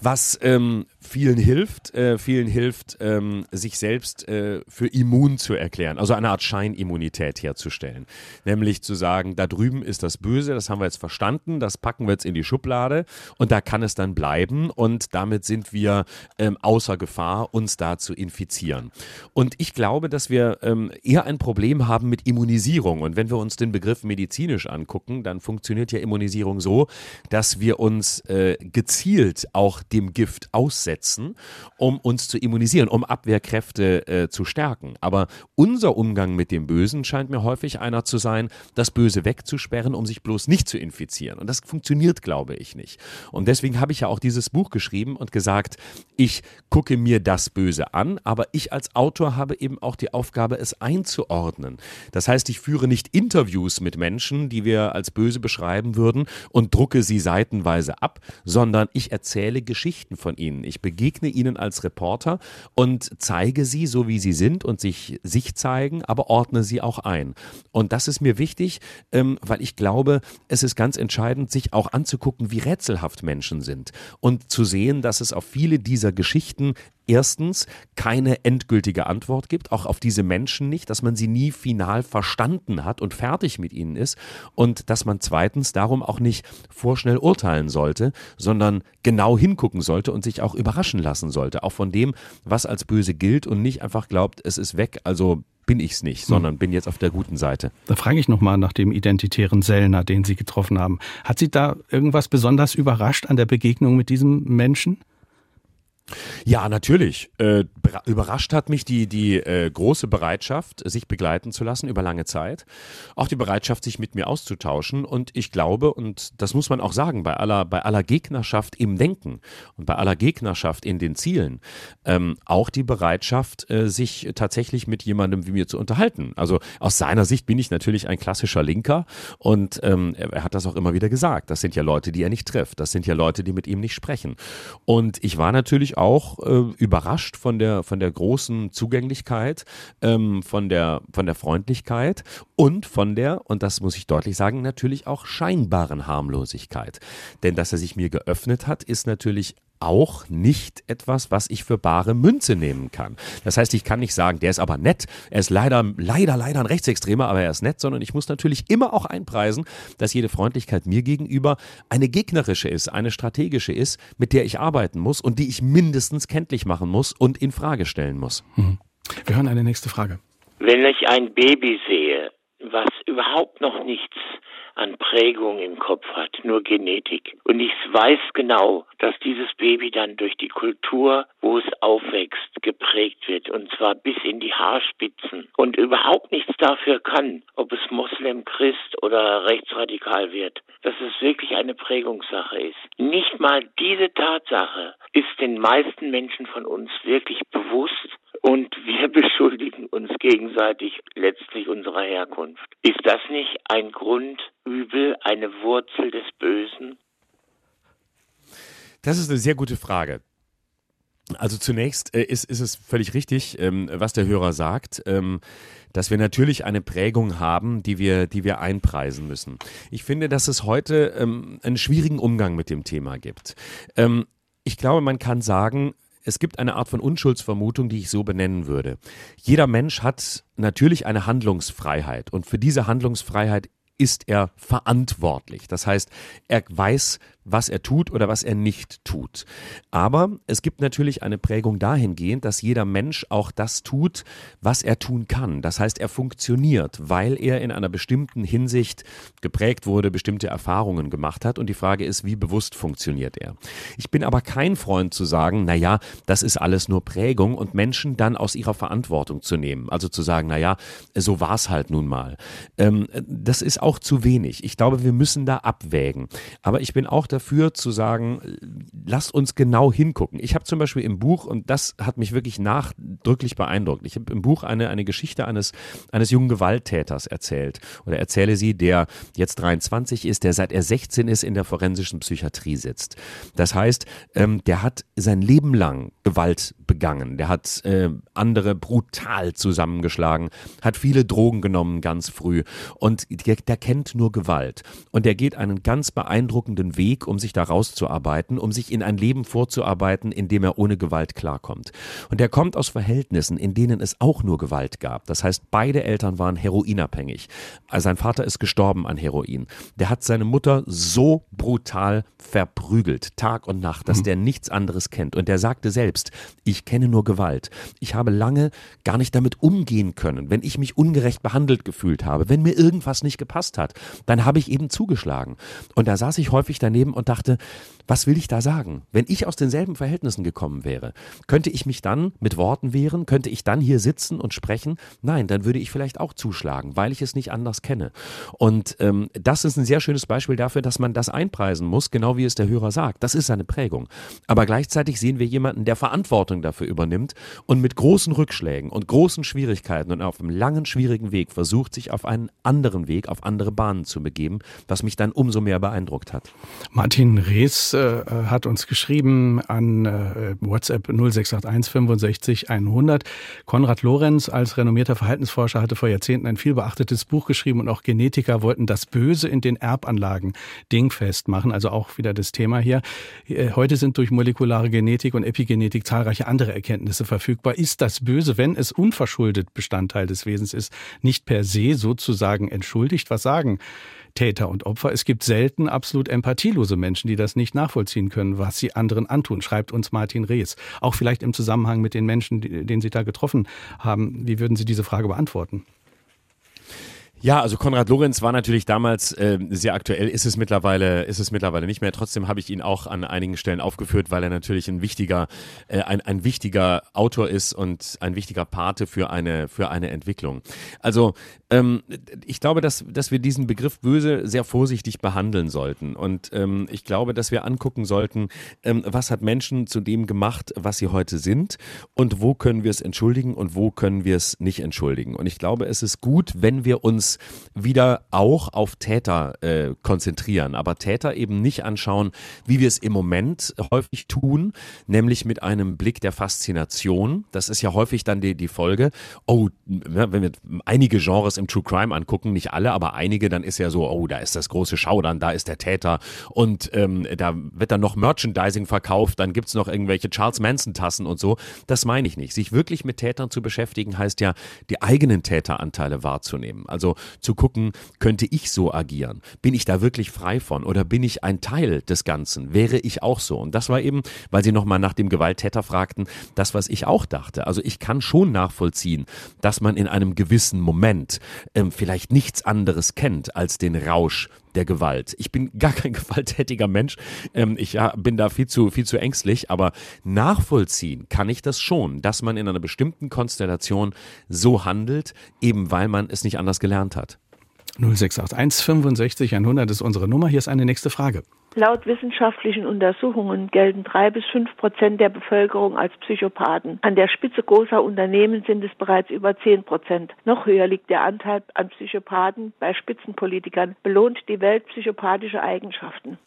was ähm, vielen hilft, äh, vielen hilft, ähm, sich selbst äh, für immun zu erklären, also eine Art Scheinimmunität herzustellen. Nämlich zu sagen, da drüben ist das Böse, das haben wir jetzt verstanden, das packen wir jetzt in die Schublade und da kann es dann bleiben und damit sind wir ähm, außer Gefahr, uns da zu infizieren. Und ich glaube, dass wir ähm, eher ein Problem haben mit Immunisierung. Und wenn wir uns den Begriff medizinisch angucken, dann funktioniert ja Immunisierung so, dass wir uns äh, gezielt auch dem Gift aussetzen, um uns zu immunisieren, um Abwehrkräfte äh, zu stärken. Aber unser Umgang mit dem Bösen scheint mir häufig einer zu sein, das Böse wegzusperren, um sich bloß nicht zu infizieren. Und das funktioniert, glaube ich, nicht. Und deswegen habe ich ja auch dieses Buch geschrieben und gesagt, ich gucke mir das Böse an, aber ich als Autor habe eben auch die Aufgabe, es einzuordnen. Das heißt, ich führe nicht Interviews mit Menschen, die wir als böse beschreiben würden und drucke sie seitenweise ab, sondern ich erzähle Geschichten von ihnen. Ich begegne ihnen als Reporter und zeige sie so, wie sie sind und sich, sich zeigen, aber ordne sie auch ein. Und das ist mir wichtig, ähm, weil ich glaube, es ist ganz entscheidend, sich auch anzugucken, wie rätselhaft Menschen sind und zu sehen, dass es auf viele dieser Geschichten erstens keine endgültige Antwort gibt, auch auf diese Menschen nicht, dass man sie nie final verstanden hat und fertig mit ihnen ist und dass man zweitens darum auch nicht vorschnell urteilen sollte, sondern genau hingucken sollte und sich auch überraschen lassen sollte, auch von dem, was als böse gilt und nicht einfach glaubt, es ist weg, also bin ich es nicht, hm. sondern bin jetzt auf der guten Seite. Da frage ich nochmal nach dem identitären Sellner, den Sie getroffen haben. Hat Sie da irgendwas besonders überrascht an der Begegnung mit diesem Menschen? Ja, natürlich. Äh, überrascht hat mich die, die äh, große Bereitschaft, sich begleiten zu lassen über lange Zeit. Auch die Bereitschaft, sich mit mir auszutauschen. Und ich glaube, und das muss man auch sagen, bei aller, bei aller Gegnerschaft im Denken und bei aller Gegnerschaft in den Zielen, ähm, auch die Bereitschaft, äh, sich tatsächlich mit jemandem wie mir zu unterhalten. Also aus seiner Sicht bin ich natürlich ein klassischer Linker und ähm, er hat das auch immer wieder gesagt. Das sind ja Leute, die er nicht trifft. Das sind ja Leute, die mit ihm nicht sprechen. Und ich war natürlich auch äh, überrascht von der, von der großen Zugänglichkeit, ähm, von, der, von der Freundlichkeit und von der, und das muss ich deutlich sagen, natürlich auch scheinbaren Harmlosigkeit. Denn dass er sich mir geöffnet hat, ist natürlich auch nicht etwas, was ich für bare Münze nehmen kann. Das heißt, ich kann nicht sagen, der ist aber nett, er ist leider, leider, leider ein Rechtsextremer, aber er ist nett, sondern ich muss natürlich immer auch einpreisen, dass jede Freundlichkeit mir gegenüber eine gegnerische ist, eine strategische ist, mit der ich arbeiten muss und die ich mindestens kenntlich machen muss und in Frage stellen muss. Mhm. Wir hören eine nächste Frage. Wenn ich ein Baby sehe, was überhaupt noch nichts an Prägung im Kopf hat, nur Genetik. Und ich weiß genau, dass dieses Baby dann durch die Kultur, wo es aufwächst, geprägt wird. Und zwar bis in die Haarspitzen. Und überhaupt nichts dafür kann, ob es Moslem, Christ oder rechtsradikal wird. Dass es wirklich eine Prägungssache ist. Nicht mal diese Tatsache ist den meisten Menschen von uns wirklich bewusst und wir beschuldigen uns gegenseitig letztlich unserer Herkunft. Ist das nicht ein Grundübel, eine Wurzel des Bösen? Das ist eine sehr gute Frage. Also zunächst äh, ist, ist es völlig richtig, ähm, was der Hörer sagt, ähm, dass wir natürlich eine Prägung haben, die wir, die wir einpreisen müssen. Ich finde, dass es heute ähm, einen schwierigen Umgang mit dem Thema gibt. Ähm, ich glaube, man kann sagen, es gibt eine Art von Unschuldsvermutung, die ich so benennen würde. Jeder Mensch hat natürlich eine Handlungsfreiheit und für diese Handlungsfreiheit ist er verantwortlich. Das heißt, er weiß, was er tut oder was er nicht tut. Aber es gibt natürlich eine Prägung dahingehend, dass jeder Mensch auch das tut, was er tun kann. Das heißt, er funktioniert, weil er in einer bestimmten Hinsicht geprägt wurde, bestimmte Erfahrungen gemacht hat. Und die Frage ist, wie bewusst funktioniert er? Ich bin aber kein Freund zu sagen, na ja, das ist alles nur Prägung und Menschen dann aus ihrer Verantwortung zu nehmen. Also zu sagen, na ja, so war es halt nun mal. Ähm, das ist auch zu wenig. Ich glaube, wir müssen da abwägen. Aber ich bin auch dafür zu sagen, lasst uns genau hingucken. Ich habe zum Beispiel im Buch, und das hat mich wirklich nachdrücklich beeindruckt, ich habe im Buch eine, eine Geschichte eines, eines jungen Gewalttäters erzählt oder erzähle sie, der jetzt 23 ist, der seit er 16 ist in der forensischen Psychiatrie sitzt. Das heißt, ähm, der hat sein Leben lang Gewalt begangen. Der hat äh, andere brutal zusammengeschlagen, hat viele Drogen genommen ganz früh und der, der kennt nur Gewalt. Und der geht einen ganz beeindruckenden Weg, um sich da rauszuarbeiten, um sich in ein Leben vorzuarbeiten, in dem er ohne Gewalt klarkommt. Und er kommt aus Verhältnissen, in denen es auch nur Gewalt gab. Das heißt, beide Eltern waren heroinabhängig. Also sein Vater ist gestorben an Heroin. Der hat seine Mutter so brutal verprügelt, Tag und Nacht, dass mhm. der nichts anderes kennt. Und der sagte selbst, ich kenne nur Gewalt. Ich habe lange gar nicht damit umgehen können, wenn ich mich ungerecht behandelt gefühlt habe, wenn mir irgendwas nicht gepasst hat, dann habe ich eben zugeschlagen. Und da saß ich häufig daneben und dachte, was will ich da sagen? Wenn ich aus denselben Verhältnissen gekommen wäre, könnte ich mich dann mit Worten wehren? Könnte ich dann hier sitzen und sprechen? Nein, dann würde ich vielleicht auch zuschlagen, weil ich es nicht anders kenne. Und ähm, das ist ein sehr schönes Beispiel dafür, dass man das einpreisen muss, genau wie es der Hörer sagt. Das ist seine Prägung. Aber gleichzeitig sehen wir jemanden, der Verantwortung dafür übernimmt und mit großen Rückschlägen und großen Schwierigkeiten und auf einem langen, schwierigen Weg versucht, sich auf einen anderen Weg, auf andere Bahnen zu begeben, was mich dann umso mehr beeindruckt hat. Martin Rees äh, hat uns geschrieben an äh, WhatsApp 0681 65 100. Konrad Lorenz als renommierter Verhaltensforscher hatte vor Jahrzehnten ein viel beachtetes Buch geschrieben und auch Genetiker wollten das Böse in den Erbanlagen dingfest machen, also auch wieder das Thema hier. Äh, heute sind durch molekulare Genetik und Epigenetik zahlreiche andere Erkenntnisse verfügbar. Ist das Böse, wenn es unverschuldet Bestandteil des Wesens ist, nicht per se sozusagen entschuldigt? Was sagen Täter und Opfer. Es gibt selten absolut empathielose Menschen, die das nicht nachvollziehen können, was sie anderen antun, schreibt uns Martin Rees. Auch vielleicht im Zusammenhang mit den Menschen, den Sie da getroffen haben. Wie würden Sie diese Frage beantworten? Ja, also Konrad Lorenz war natürlich damals äh, sehr aktuell, ist es mittlerweile, ist es mittlerweile nicht mehr. Trotzdem habe ich ihn auch an einigen Stellen aufgeführt, weil er natürlich ein wichtiger, äh, ein, ein wichtiger Autor ist und ein wichtiger Pate für eine, für eine Entwicklung. Also ähm, ich glaube, dass, dass wir diesen Begriff böse sehr vorsichtig behandeln sollten. Und ähm, ich glaube, dass wir angucken sollten, ähm, was hat Menschen zu dem gemacht, was sie heute sind und wo können wir es entschuldigen und wo können wir es nicht entschuldigen. Und ich glaube, es ist gut, wenn wir uns wieder auch auf Täter äh, konzentrieren, aber Täter eben nicht anschauen, wie wir es im Moment häufig tun, nämlich mit einem Blick der Faszination. Das ist ja häufig dann die, die Folge. Oh, wenn wir einige Genres im True Crime angucken, nicht alle, aber einige, dann ist ja so, oh, da ist das große Schaudern, da ist der Täter und ähm, da wird dann noch Merchandising verkauft, dann gibt es noch irgendwelche Charles Manson-Tassen und so. Das meine ich nicht. Sich wirklich mit Tätern zu beschäftigen, heißt ja, die eigenen Täteranteile wahrzunehmen. Also zu gucken, könnte ich so agieren? Bin ich da wirklich frei von oder bin ich ein Teil des Ganzen? Wäre ich auch so? Und das war eben, weil Sie nochmal nach dem Gewalttäter fragten, das, was ich auch dachte. Also ich kann schon nachvollziehen, dass man in einem gewissen Moment ähm, vielleicht nichts anderes kennt als den Rausch der Gewalt. Ich bin gar kein gewalttätiger Mensch. Ähm, ich ja, bin da viel zu, viel zu ängstlich, aber nachvollziehen kann ich das schon, dass man in einer bestimmten Konstellation so handelt, eben weil man es nicht anders gelernt hat. 0681 65 100 ist unsere Nummer. Hier ist eine nächste Frage. Laut wissenschaftlichen Untersuchungen gelten drei bis fünf Prozent der Bevölkerung als Psychopathen. An der Spitze großer Unternehmen sind es bereits über zehn Prozent. Noch höher liegt der Anteil an Psychopathen bei Spitzenpolitikern. Belohnt die Welt psychopathische Eigenschaften?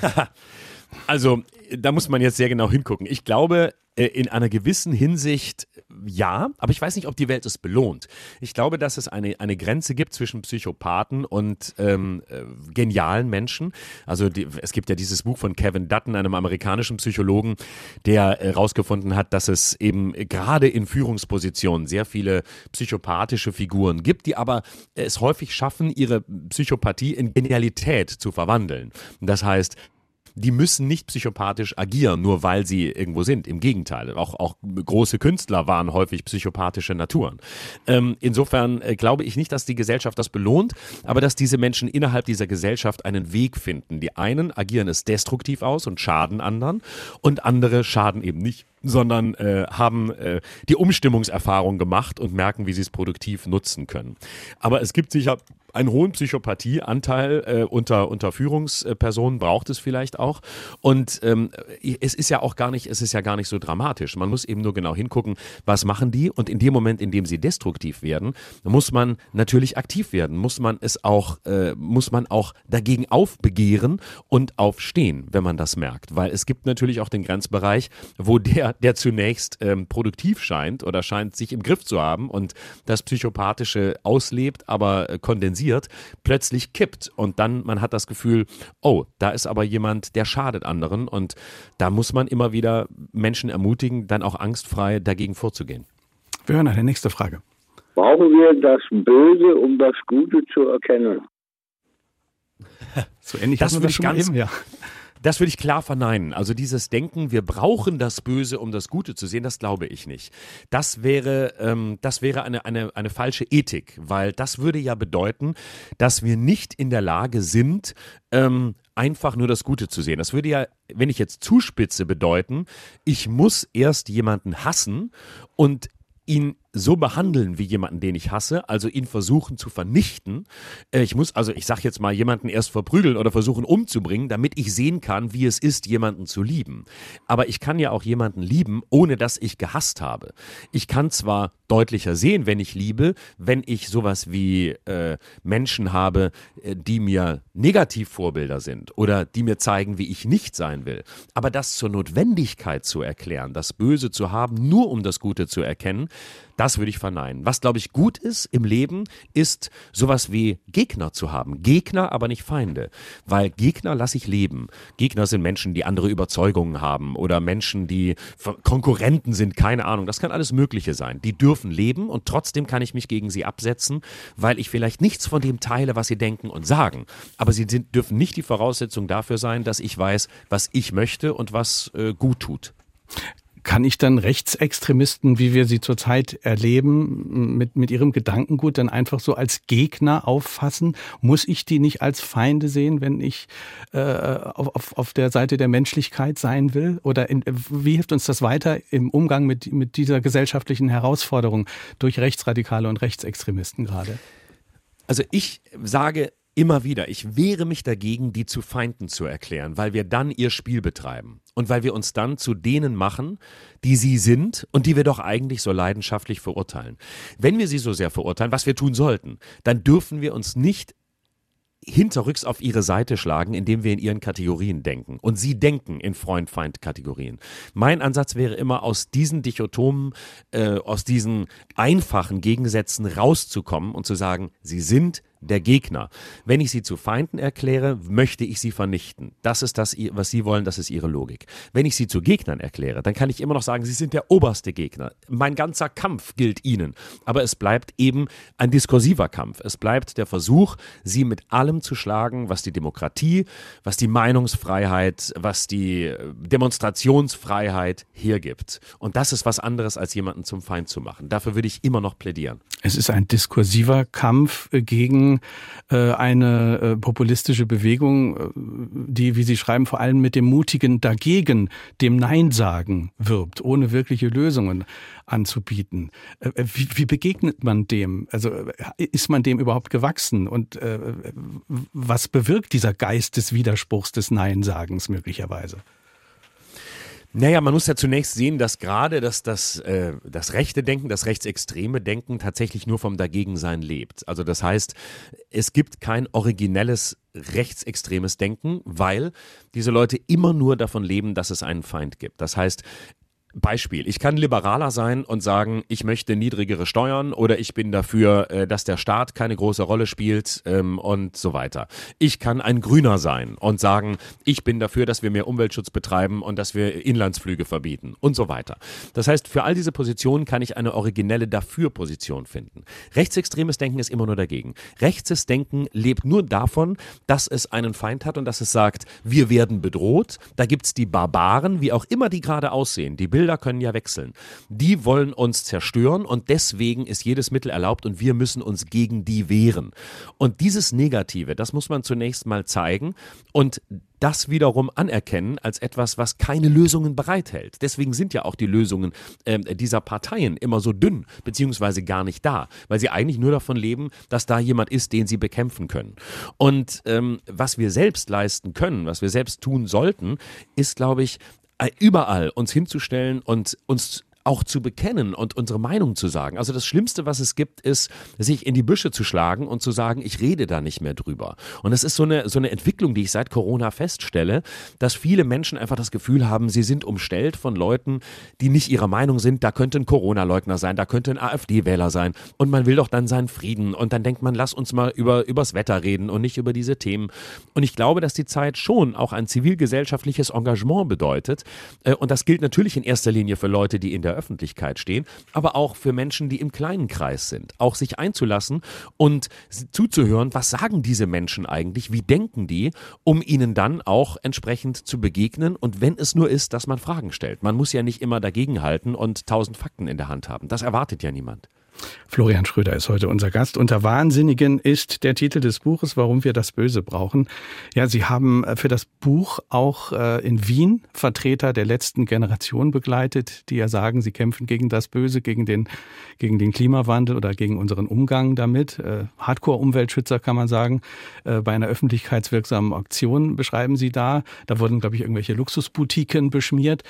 also, da muss man jetzt sehr genau hingucken. Ich glaube, äh, in einer gewissen Hinsicht ja, aber ich weiß nicht, ob die Welt es belohnt. Ich glaube, dass es eine, eine Grenze gibt zwischen Psychopathen und ähm, äh, genialen Menschen. Also die, es gibt ja dieses Buch von Kevin Dutton, einem amerikanischen Psychologen, der herausgefunden äh, hat, dass es eben gerade in Führungspositionen sehr viele psychopathische Figuren gibt, die aber es häufig schaffen, ihre Psychopathie in Genialität zu verwandeln. Das heißt, die müssen nicht psychopathisch agieren, nur weil sie irgendwo sind. Im Gegenteil, auch, auch große Künstler waren häufig psychopathische Naturen. Ähm, insofern äh, glaube ich nicht, dass die Gesellschaft das belohnt, aber dass diese Menschen innerhalb dieser Gesellschaft einen Weg finden. Die einen agieren es destruktiv aus und schaden anderen und andere schaden eben nicht sondern äh, haben äh, die Umstimmungserfahrung gemacht und merken, wie sie es produktiv nutzen können. Aber es gibt sicher einen hohen Psychopathieanteil äh, unter, unter Führungspersonen braucht es vielleicht auch. Und ähm, es ist ja auch gar nicht, es ist ja gar nicht so dramatisch. Man muss eben nur genau hingucken, was machen die. Und in dem Moment, in dem sie destruktiv werden, muss man natürlich aktiv werden, muss man es auch, äh, muss man auch dagegen aufbegehren und aufstehen, wenn man das merkt. Weil es gibt natürlich auch den Grenzbereich, wo der, der zunächst ähm, produktiv scheint oder scheint sich im Griff zu haben und das Psychopathische auslebt, aber äh, kondensiert kompensiert, plötzlich kippt und dann man hat das Gefühl, oh, da ist aber jemand, der schadet anderen und da muss man immer wieder Menschen ermutigen, dann auch angstfrei dagegen vorzugehen. Wir hören eine nächste Frage. Brauchen wir das Böse, um das Gute zu erkennen? so ähnlich das würde ich ganz, eben, ja. Das würde ich klar verneinen. Also dieses Denken, wir brauchen das Böse, um das Gute zu sehen, das glaube ich nicht. Das wäre, ähm, das wäre eine, eine, eine falsche Ethik, weil das würde ja bedeuten, dass wir nicht in der Lage sind, ähm, einfach nur das Gute zu sehen. Das würde ja, wenn ich jetzt zuspitze, bedeuten, ich muss erst jemanden hassen und ihn so behandeln wie jemanden, den ich hasse, also ihn versuchen zu vernichten. Äh, ich muss also, ich sag jetzt mal, jemanden erst verprügeln oder versuchen umzubringen, damit ich sehen kann, wie es ist, jemanden zu lieben. Aber ich kann ja auch jemanden lieben, ohne dass ich gehasst habe. Ich kann zwar deutlicher sehen, wenn ich liebe, wenn ich sowas wie äh, Menschen habe, äh, die mir Negativvorbilder sind oder die mir zeigen, wie ich nicht sein will. Aber das zur Notwendigkeit zu erklären, das Böse zu haben, nur um das Gute zu erkennen, das würde ich verneinen. Was, glaube ich, gut ist im Leben, ist sowas wie Gegner zu haben. Gegner, aber nicht Feinde. Weil Gegner lasse ich leben. Gegner sind Menschen, die andere Überzeugungen haben oder Menschen, die Konkurrenten sind, keine Ahnung. Das kann alles Mögliche sein. Die dürfen leben und trotzdem kann ich mich gegen sie absetzen, weil ich vielleicht nichts von dem teile, was sie denken und sagen. Aber sie sind, dürfen nicht die Voraussetzung dafür sein, dass ich weiß, was ich möchte und was äh, gut tut. Kann ich dann Rechtsextremisten, wie wir sie zurzeit erleben, mit, mit ihrem Gedankengut dann einfach so als Gegner auffassen? Muss ich die nicht als Feinde sehen, wenn ich äh, auf, auf, der Seite der Menschlichkeit sein will? Oder in, wie hilft uns das weiter im Umgang mit, mit dieser gesellschaftlichen Herausforderung durch Rechtsradikale und Rechtsextremisten gerade? Also ich sage, immer wieder, ich wehre mich dagegen, die zu Feinden zu erklären, weil wir dann ihr Spiel betreiben und weil wir uns dann zu denen machen, die sie sind und die wir doch eigentlich so leidenschaftlich verurteilen. Wenn wir sie so sehr verurteilen, was wir tun sollten, dann dürfen wir uns nicht hinterrücks auf ihre Seite schlagen, indem wir in ihren Kategorien denken. Und sie denken in Freund-Feind-Kategorien. Mein Ansatz wäre immer, aus diesen Dichotomen, äh, aus diesen einfachen Gegensätzen rauszukommen und zu sagen, sie sind der Gegner. Wenn ich sie zu Feinden erkläre, möchte ich sie vernichten. Das ist das, was sie wollen, das ist ihre Logik. Wenn ich sie zu Gegnern erkläre, dann kann ich immer noch sagen, sie sind der oberste Gegner. Mein ganzer Kampf gilt ihnen. Aber es bleibt eben ein diskursiver Kampf. Es bleibt der Versuch, sie mit allem zu schlagen, was die Demokratie, was die Meinungsfreiheit, was die Demonstrationsfreiheit hergibt. Und das ist was anderes, als jemanden zum Feind zu machen. Dafür würde ich immer noch plädieren. Es ist ein diskursiver Kampf äh, äh, eine äh, populistische Bewegung, äh, die, wie Sie schreiben, vor allem mit dem mutigen Dagegen, dem Nein sagen wirbt, ohne wirkliche Lösungen anzubieten. Wie begegnet man dem? Also ist man dem überhaupt gewachsen? Und was bewirkt dieser Geist des Widerspruchs, des Nein-Sagens möglicherweise? Naja, man muss ja zunächst sehen, dass gerade das, das, äh, das rechte Denken, das rechtsextreme Denken tatsächlich nur vom Dagegensein lebt. Also das heißt, es gibt kein originelles rechtsextremes Denken, weil diese Leute immer nur davon leben, dass es einen Feind gibt. Das heißt, Beispiel, ich kann liberaler sein und sagen, ich möchte niedrigere Steuern oder ich bin dafür, äh, dass der Staat keine große Rolle spielt ähm, und so weiter. Ich kann ein Grüner sein und sagen, ich bin dafür, dass wir mehr Umweltschutz betreiben und dass wir Inlandsflüge verbieten und so weiter. Das heißt, für all diese Positionen kann ich eine originelle Dafür-Position finden. Rechtsextremes Denken ist immer nur dagegen. Rechtes Denken lebt nur davon, dass es einen Feind hat und dass es sagt, wir werden bedroht, da gibt's die Barbaren, wie auch immer die gerade aussehen, die Bilder können ja wechseln. Die wollen uns zerstören und deswegen ist jedes Mittel erlaubt und wir müssen uns gegen die wehren. Und dieses Negative, das muss man zunächst mal zeigen und das wiederum anerkennen als etwas, was keine Lösungen bereithält. Deswegen sind ja auch die Lösungen äh, dieser Parteien immer so dünn, beziehungsweise gar nicht da, weil sie eigentlich nur davon leben, dass da jemand ist, den sie bekämpfen können. Und ähm, was wir selbst leisten können, was wir selbst tun sollten, ist, glaube ich, überall uns hinzustellen und uns auch zu bekennen und unsere Meinung zu sagen. Also das Schlimmste, was es gibt, ist, sich in die Büsche zu schlagen und zu sagen, ich rede da nicht mehr drüber. Und das ist so eine, so eine Entwicklung, die ich seit Corona feststelle, dass viele Menschen einfach das Gefühl haben, sie sind umstellt von Leuten, die nicht ihrer Meinung sind. Da könnte ein Corona-Leugner sein, da könnte ein AfD-Wähler sein. Und man will doch dann seinen Frieden. Und dann denkt man, lass uns mal über, übers Wetter reden und nicht über diese Themen. Und ich glaube, dass die Zeit schon auch ein zivilgesellschaftliches Engagement bedeutet. Äh, und das gilt natürlich in erster Linie für Leute, die in der Öffentlichkeit stehen, aber auch für Menschen, die im kleinen Kreis sind, auch sich einzulassen und zuzuhören, was sagen diese Menschen eigentlich, wie denken die, um ihnen dann auch entsprechend zu begegnen und wenn es nur ist, dass man Fragen stellt. Man muss ja nicht immer dagegenhalten und tausend Fakten in der Hand haben. Das erwartet ja niemand. Florian Schröder ist heute unser Gast. Unter Wahnsinnigen ist der Titel des Buches, warum wir das Böse brauchen. Ja, Sie haben äh, für das Buch auch äh, in Wien Vertreter der letzten Generation begleitet, die ja sagen, sie kämpfen gegen das Böse, gegen den, gegen den Klimawandel oder gegen unseren Umgang damit. Äh, Hardcore-Umweltschützer kann man sagen. Bei einer öffentlichkeitswirksamen Aktion beschreiben Sie da. Da wurden, glaube ich, irgendwelche Luxusboutiquen beschmiert.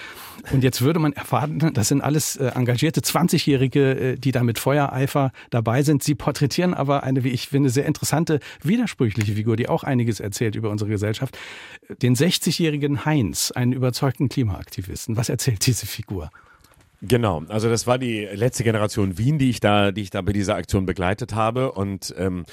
Und jetzt würde man erwarten, das sind alles engagierte 20-Jährige, die da mit Feuer Feuereifer dabei sind. Sie porträtieren aber eine, wie ich finde, sehr interessante, widersprüchliche Figur, die auch einiges erzählt über unsere Gesellschaft. Den 60-jährigen Heinz, einen überzeugten Klimaaktivisten. Was erzählt diese Figur? Genau, also das war die letzte Generation Wien, die ich da, die ich da bei dieser Aktion begleitet habe. Und ähm,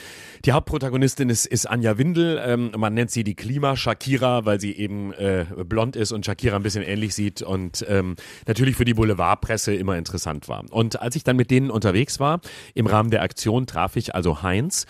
die Hauptprotagonistin ist, ist Anja Windel. Ähm, man nennt sie die Klima-Shakira, weil sie eben äh, blond ist und Shakira ein bisschen ähnlich sieht und ähm, natürlich für die Boulevardpresse immer interessant war. Und als ich dann mit denen unterwegs war, im Rahmen der Aktion traf ich also Heinz.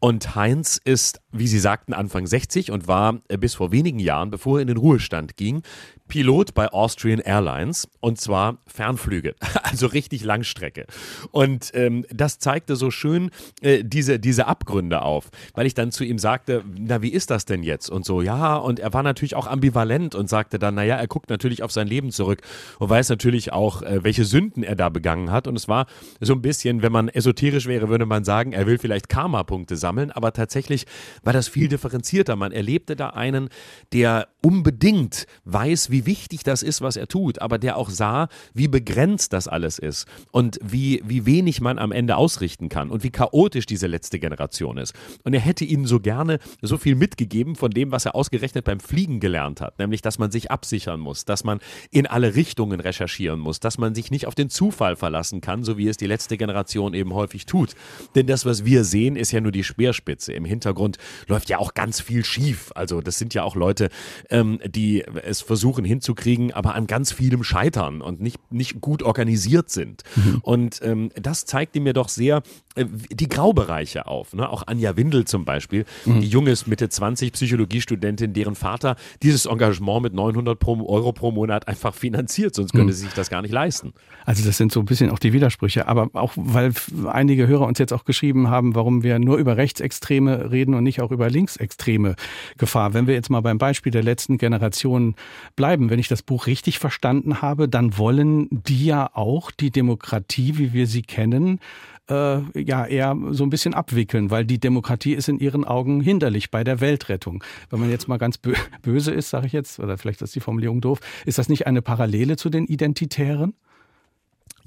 Und Heinz ist, wie Sie sagten, Anfang 60 und war äh, bis vor wenigen Jahren, bevor er in den Ruhestand ging, Pilot bei Austrian Airlines und zwar Fernflüge, also richtig Langstrecke. Und ähm, das zeigte so schön äh, diese, diese Abgründe auf, weil ich dann zu ihm sagte, na wie ist das denn jetzt? Und so, ja, und er war natürlich auch ambivalent und sagte dann, naja, er guckt natürlich auf sein Leben zurück und weiß natürlich auch, äh, welche Sünden er da begangen hat. Und es war so ein bisschen, wenn man esoterisch wäre, würde man sagen, er will vielleicht Karma-Punkte sammeln, aber tatsächlich war das viel differenzierter. Man erlebte da einen, der unbedingt weiß, wie wie wichtig das ist, was er tut, aber der auch sah, wie begrenzt das alles ist und wie, wie wenig man am Ende ausrichten kann und wie chaotisch diese letzte Generation ist. Und er hätte ihnen so gerne so viel mitgegeben von dem, was er ausgerechnet beim Fliegen gelernt hat, nämlich, dass man sich absichern muss, dass man in alle Richtungen recherchieren muss, dass man sich nicht auf den Zufall verlassen kann, so wie es die letzte Generation eben häufig tut. Denn das, was wir sehen, ist ja nur die, Speerspitze. Im Hintergrund läuft ja auch ganz viel schief. Also das sind ja auch Leute, ähm, die es versuchen hinzukriegen, aber an ganz vielem scheitern und nicht, nicht gut organisiert sind. Mhm. Und ähm, das zeigte mir doch sehr äh, die Graubereiche auf. Ne? Auch Anja Windel zum Beispiel, mhm. die junge Mitte 20 Psychologiestudentin, deren Vater dieses Engagement mit 900 Euro pro Monat einfach finanziert, sonst könnte mhm. sie sich das gar nicht leisten. Also das sind so ein bisschen auch die Widersprüche, aber auch weil einige Hörer uns jetzt auch geschrieben haben, warum wir nur über Rechtsextreme reden und nicht auch über linksextreme Gefahr. Wenn wir jetzt mal beim Beispiel der letzten Generation bleiben, wenn ich das Buch richtig verstanden habe, dann wollen die ja auch die Demokratie, wie wir sie kennen, äh, ja eher so ein bisschen abwickeln, weil die Demokratie ist in ihren Augen hinderlich bei der Weltrettung. Wenn man jetzt mal ganz böse ist, sage ich jetzt, oder vielleicht ist die Formulierung doof, ist das nicht eine Parallele zu den Identitären?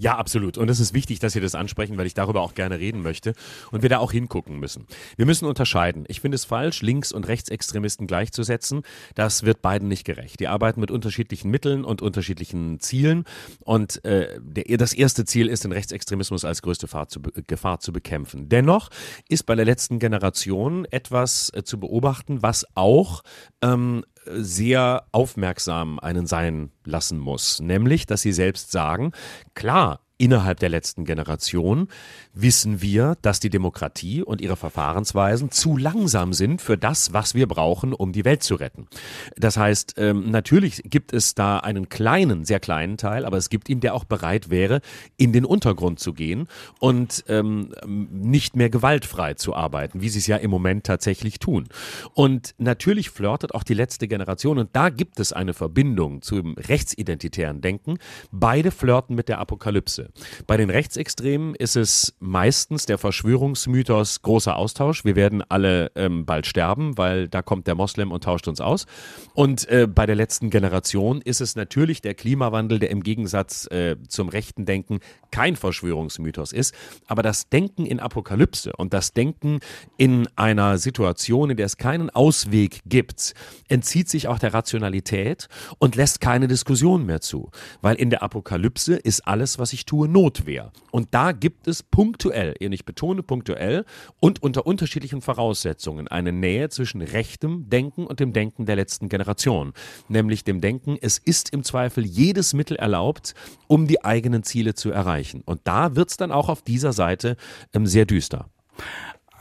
Ja, absolut. Und es ist wichtig, dass Sie das ansprechen, weil ich darüber auch gerne reden möchte und wir da auch hingucken müssen. Wir müssen unterscheiden. Ich finde es falsch, Links- und Rechtsextremisten gleichzusetzen. Das wird beiden nicht gerecht. Die arbeiten mit unterschiedlichen Mitteln und unterschiedlichen Zielen. Und äh, der, das erste Ziel ist, den Rechtsextremismus als größte zu, Gefahr zu bekämpfen. Dennoch ist bei der letzten Generation etwas äh, zu beobachten, was auch ähm, sehr aufmerksam einen sein lassen muss. Nämlich, dass sie selbst sagen, klar, innerhalb der letzten Generation wissen wir, dass die Demokratie und ihre Verfahrensweisen zu langsam sind für das, was wir brauchen, um die Welt zu retten. Das heißt, ähm, natürlich gibt es da einen kleinen, sehr kleinen Teil, aber es gibt ihn, der auch bereit wäre, in den Untergrund zu gehen und ähm, nicht mehr gewaltfrei zu arbeiten, wie sie es ja im Moment tatsächlich tun. Und natürlich flirtet auch die letzte Generation und da gibt es eine Verbindung zum rechtsidentitären Denken. Beide flirten mit der Apokalypse. Bei den Rechtsextremen ist es meistens der Verschwörungsmythos großer Austausch. Wir werden alle ähm, bald sterben, weil da kommt der Moslem und tauscht uns aus. Und äh, bei der letzten Generation ist es natürlich der Klimawandel, der im Gegensatz äh, zum rechten Denken kein Verschwörungsmythos ist. Aber das Denken in Apokalypse und das Denken in einer Situation, in der es keinen Ausweg gibt, entzieht sich auch der Rationalität und lässt keine Diskussion mehr zu. Weil in der Apokalypse ist alles, was ich tue, Notwehr. Und da gibt es punktuell, ich betone punktuell und unter unterschiedlichen Voraussetzungen eine Nähe zwischen rechtem Denken und dem Denken der letzten Generation. Nämlich dem Denken, es ist im Zweifel jedes Mittel erlaubt, um die eigenen Ziele zu erreichen. Und da wird es dann auch auf dieser Seite ähm, sehr düster.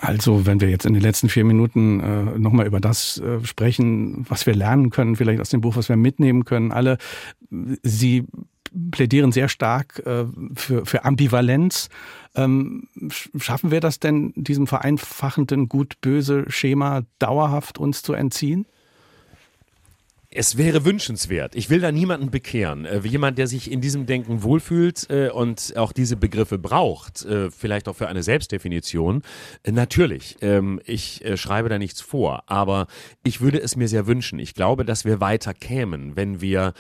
Also, wenn wir jetzt in den letzten vier Minuten äh, nochmal über das äh, sprechen, was wir lernen können, vielleicht aus dem Buch, was wir mitnehmen können, alle, Sie plädieren sehr stark äh, für, für Ambivalenz. Ähm, schaffen wir das denn, diesem vereinfachenden Gut-Böse Schema dauerhaft uns zu entziehen? Es wäre wünschenswert. Ich will da niemanden bekehren. Äh, jemand, der sich in diesem Denken wohlfühlt äh, und auch diese Begriffe braucht, äh, vielleicht auch für eine Selbstdefinition, äh, natürlich. Ähm, ich äh, schreibe da nichts vor, aber ich würde es mir sehr wünschen. Ich glaube, dass wir weiter kämen, wenn wir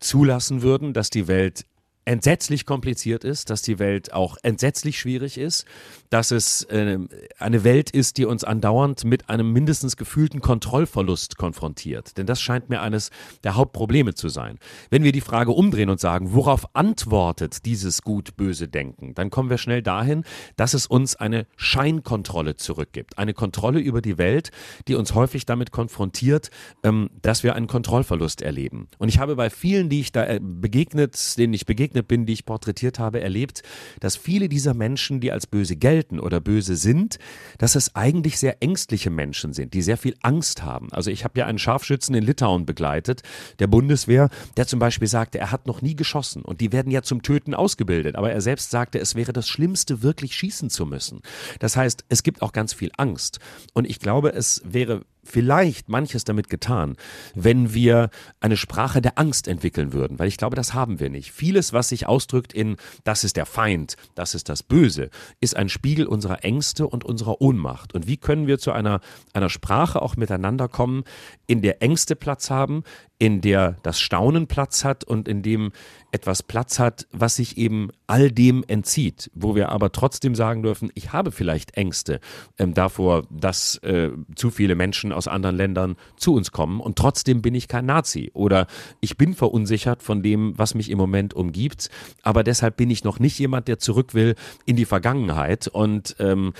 zulassen würden, dass die Welt entsetzlich kompliziert ist, dass die Welt auch entsetzlich schwierig ist, dass es äh, eine Welt ist, die uns andauernd mit einem mindestens gefühlten Kontrollverlust konfrontiert. Denn das scheint mir eines der Hauptprobleme zu sein. Wenn wir die Frage umdrehen und sagen, worauf antwortet dieses gut-böse Denken, dann kommen wir schnell dahin, dass es uns eine Scheinkontrolle zurückgibt. Eine Kontrolle über die Welt, die uns häufig damit konfrontiert, ähm, dass wir einen Kontrollverlust erleben. Und ich habe bei vielen, die ich da äh, begegnet, denen ich begegnet begegnet bin, die ich porträtiert habe, erlebt, dass viele dieser Menschen, die als böse gelten oder böse sind, dass es eigentlich sehr ängstliche Menschen sind, die sehr viel Angst haben. Also ich habe ja einen Scharfschützen in Litauen begleitet, der Bundeswehr, der zum Beispiel sagte, er hat noch nie geschossen und die werden ja zum Töten ausgebildet, aber er selbst sagte, es wäre das Schlimmste, wirklich schießen zu müssen. Das heißt, es gibt auch ganz viel Angst und ich glaube, es wäre vielleicht manches damit getan, wenn wir eine Sprache der Angst entwickeln würden, weil ich glaube, das haben wir nicht. Vieles, was sich ausdrückt in das ist der Feind, das ist das Böse, ist ein Spiegel unserer Ängste und unserer Ohnmacht. Und wie können wir zu einer, einer Sprache auch miteinander kommen, in der Ängste Platz haben, in der das Staunen Platz hat und in dem etwas Platz hat, was sich eben all dem entzieht, wo wir aber trotzdem sagen dürfen, ich habe vielleicht Ängste ähm, davor, dass äh, zu viele Menschen aus anderen Ländern zu uns kommen und trotzdem bin ich kein Nazi. Oder ich bin verunsichert von dem, was mich im Moment umgibt, aber deshalb bin ich noch nicht jemand, der zurück will in die Vergangenheit und ähm,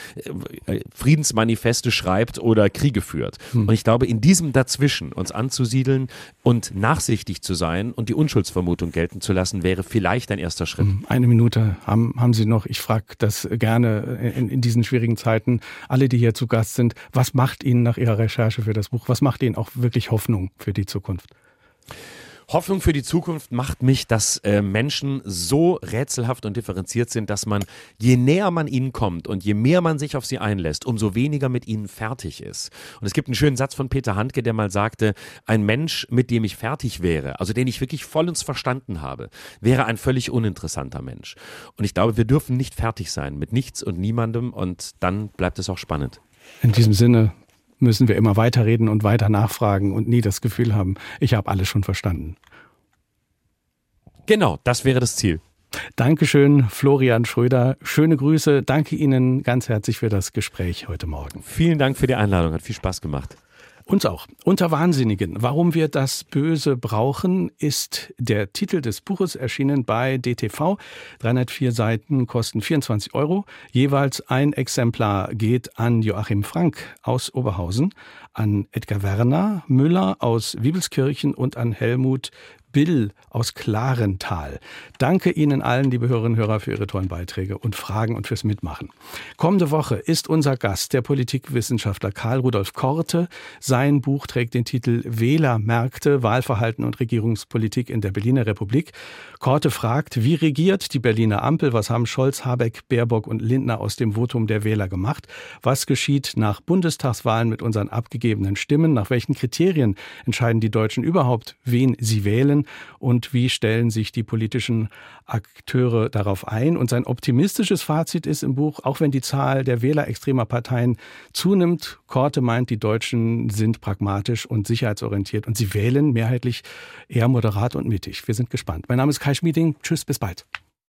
äh, Friedensmanifeste schreibt oder Kriege führt. Hm. Und ich glaube, in diesem Dazwischen uns anzusiedeln und nachsichtig zu sein und die Unschuldsvermutung gelten zu lassen, wäre vielleicht ein erster Schritt. Hm. Eine Minute haben, haben Sie noch. Ich frage das gerne in, in diesen schwierigen Zeiten. Alle, die hier zu Gast sind, was macht Ihnen nach Ihrer Recherche für das Buch, was macht Ihnen auch wirklich Hoffnung für die Zukunft? Hoffnung für die Zukunft macht mich, dass äh, Menschen so rätselhaft und differenziert sind, dass man, je näher man ihnen kommt und je mehr man sich auf sie einlässt, umso weniger mit ihnen fertig ist. Und es gibt einen schönen Satz von Peter Handke, der mal sagte, ein Mensch, mit dem ich fertig wäre, also den ich wirklich vollends verstanden habe, wäre ein völlig uninteressanter Mensch. Und ich glaube, wir dürfen nicht fertig sein mit nichts und niemandem und dann bleibt es auch spannend. In diesem Sinne, müssen wir immer weiterreden und weiter nachfragen und nie das Gefühl haben, ich habe alles schon verstanden. Genau, das wäre das Ziel. Dankeschön, Florian Schröder. Schöne Grüße. Danke Ihnen ganz herzlich für das Gespräch heute Morgen. Vielen Dank für die Einladung. Hat viel Spaß gemacht. Uns auch. Unter Wahnsinnigen. Warum wir das Böse brauchen, ist der Titel des Buches erschienen bei DTV. 304 Seiten kosten 24 Euro. Jeweils ein Exemplar geht an Joachim Frank aus Oberhausen, an Edgar Werner Müller aus Wiebelskirchen und an Helmut Bill aus Klarental. Danke Ihnen allen, liebe Hörerinnen und Hörer, für Ihre tollen Beiträge und Fragen und fürs Mitmachen. Kommende Woche ist unser Gast der Politikwissenschaftler Karl Rudolf Korte. Sein Buch trägt den Titel Wählermärkte, Wahlverhalten und Regierungspolitik in der Berliner Republik. Korte fragt, wie regiert die Berliner Ampel? Was haben Scholz, Habeck, Baerbock und Lindner aus dem Votum der Wähler gemacht? Was geschieht nach Bundestagswahlen mit unseren abgegebenen Stimmen? Nach welchen Kriterien entscheiden die Deutschen überhaupt, wen sie wählen? Und wie stellen sich die politischen Akteure darauf ein. Und sein optimistisches Fazit ist im Buch, auch wenn die Zahl der Wähler extremer Parteien zunimmt, Korte meint, die Deutschen sind pragmatisch und sicherheitsorientiert und sie wählen mehrheitlich eher moderat und mittig. Wir sind gespannt. Mein Name ist Kai Schmieding. Tschüss, bis bald.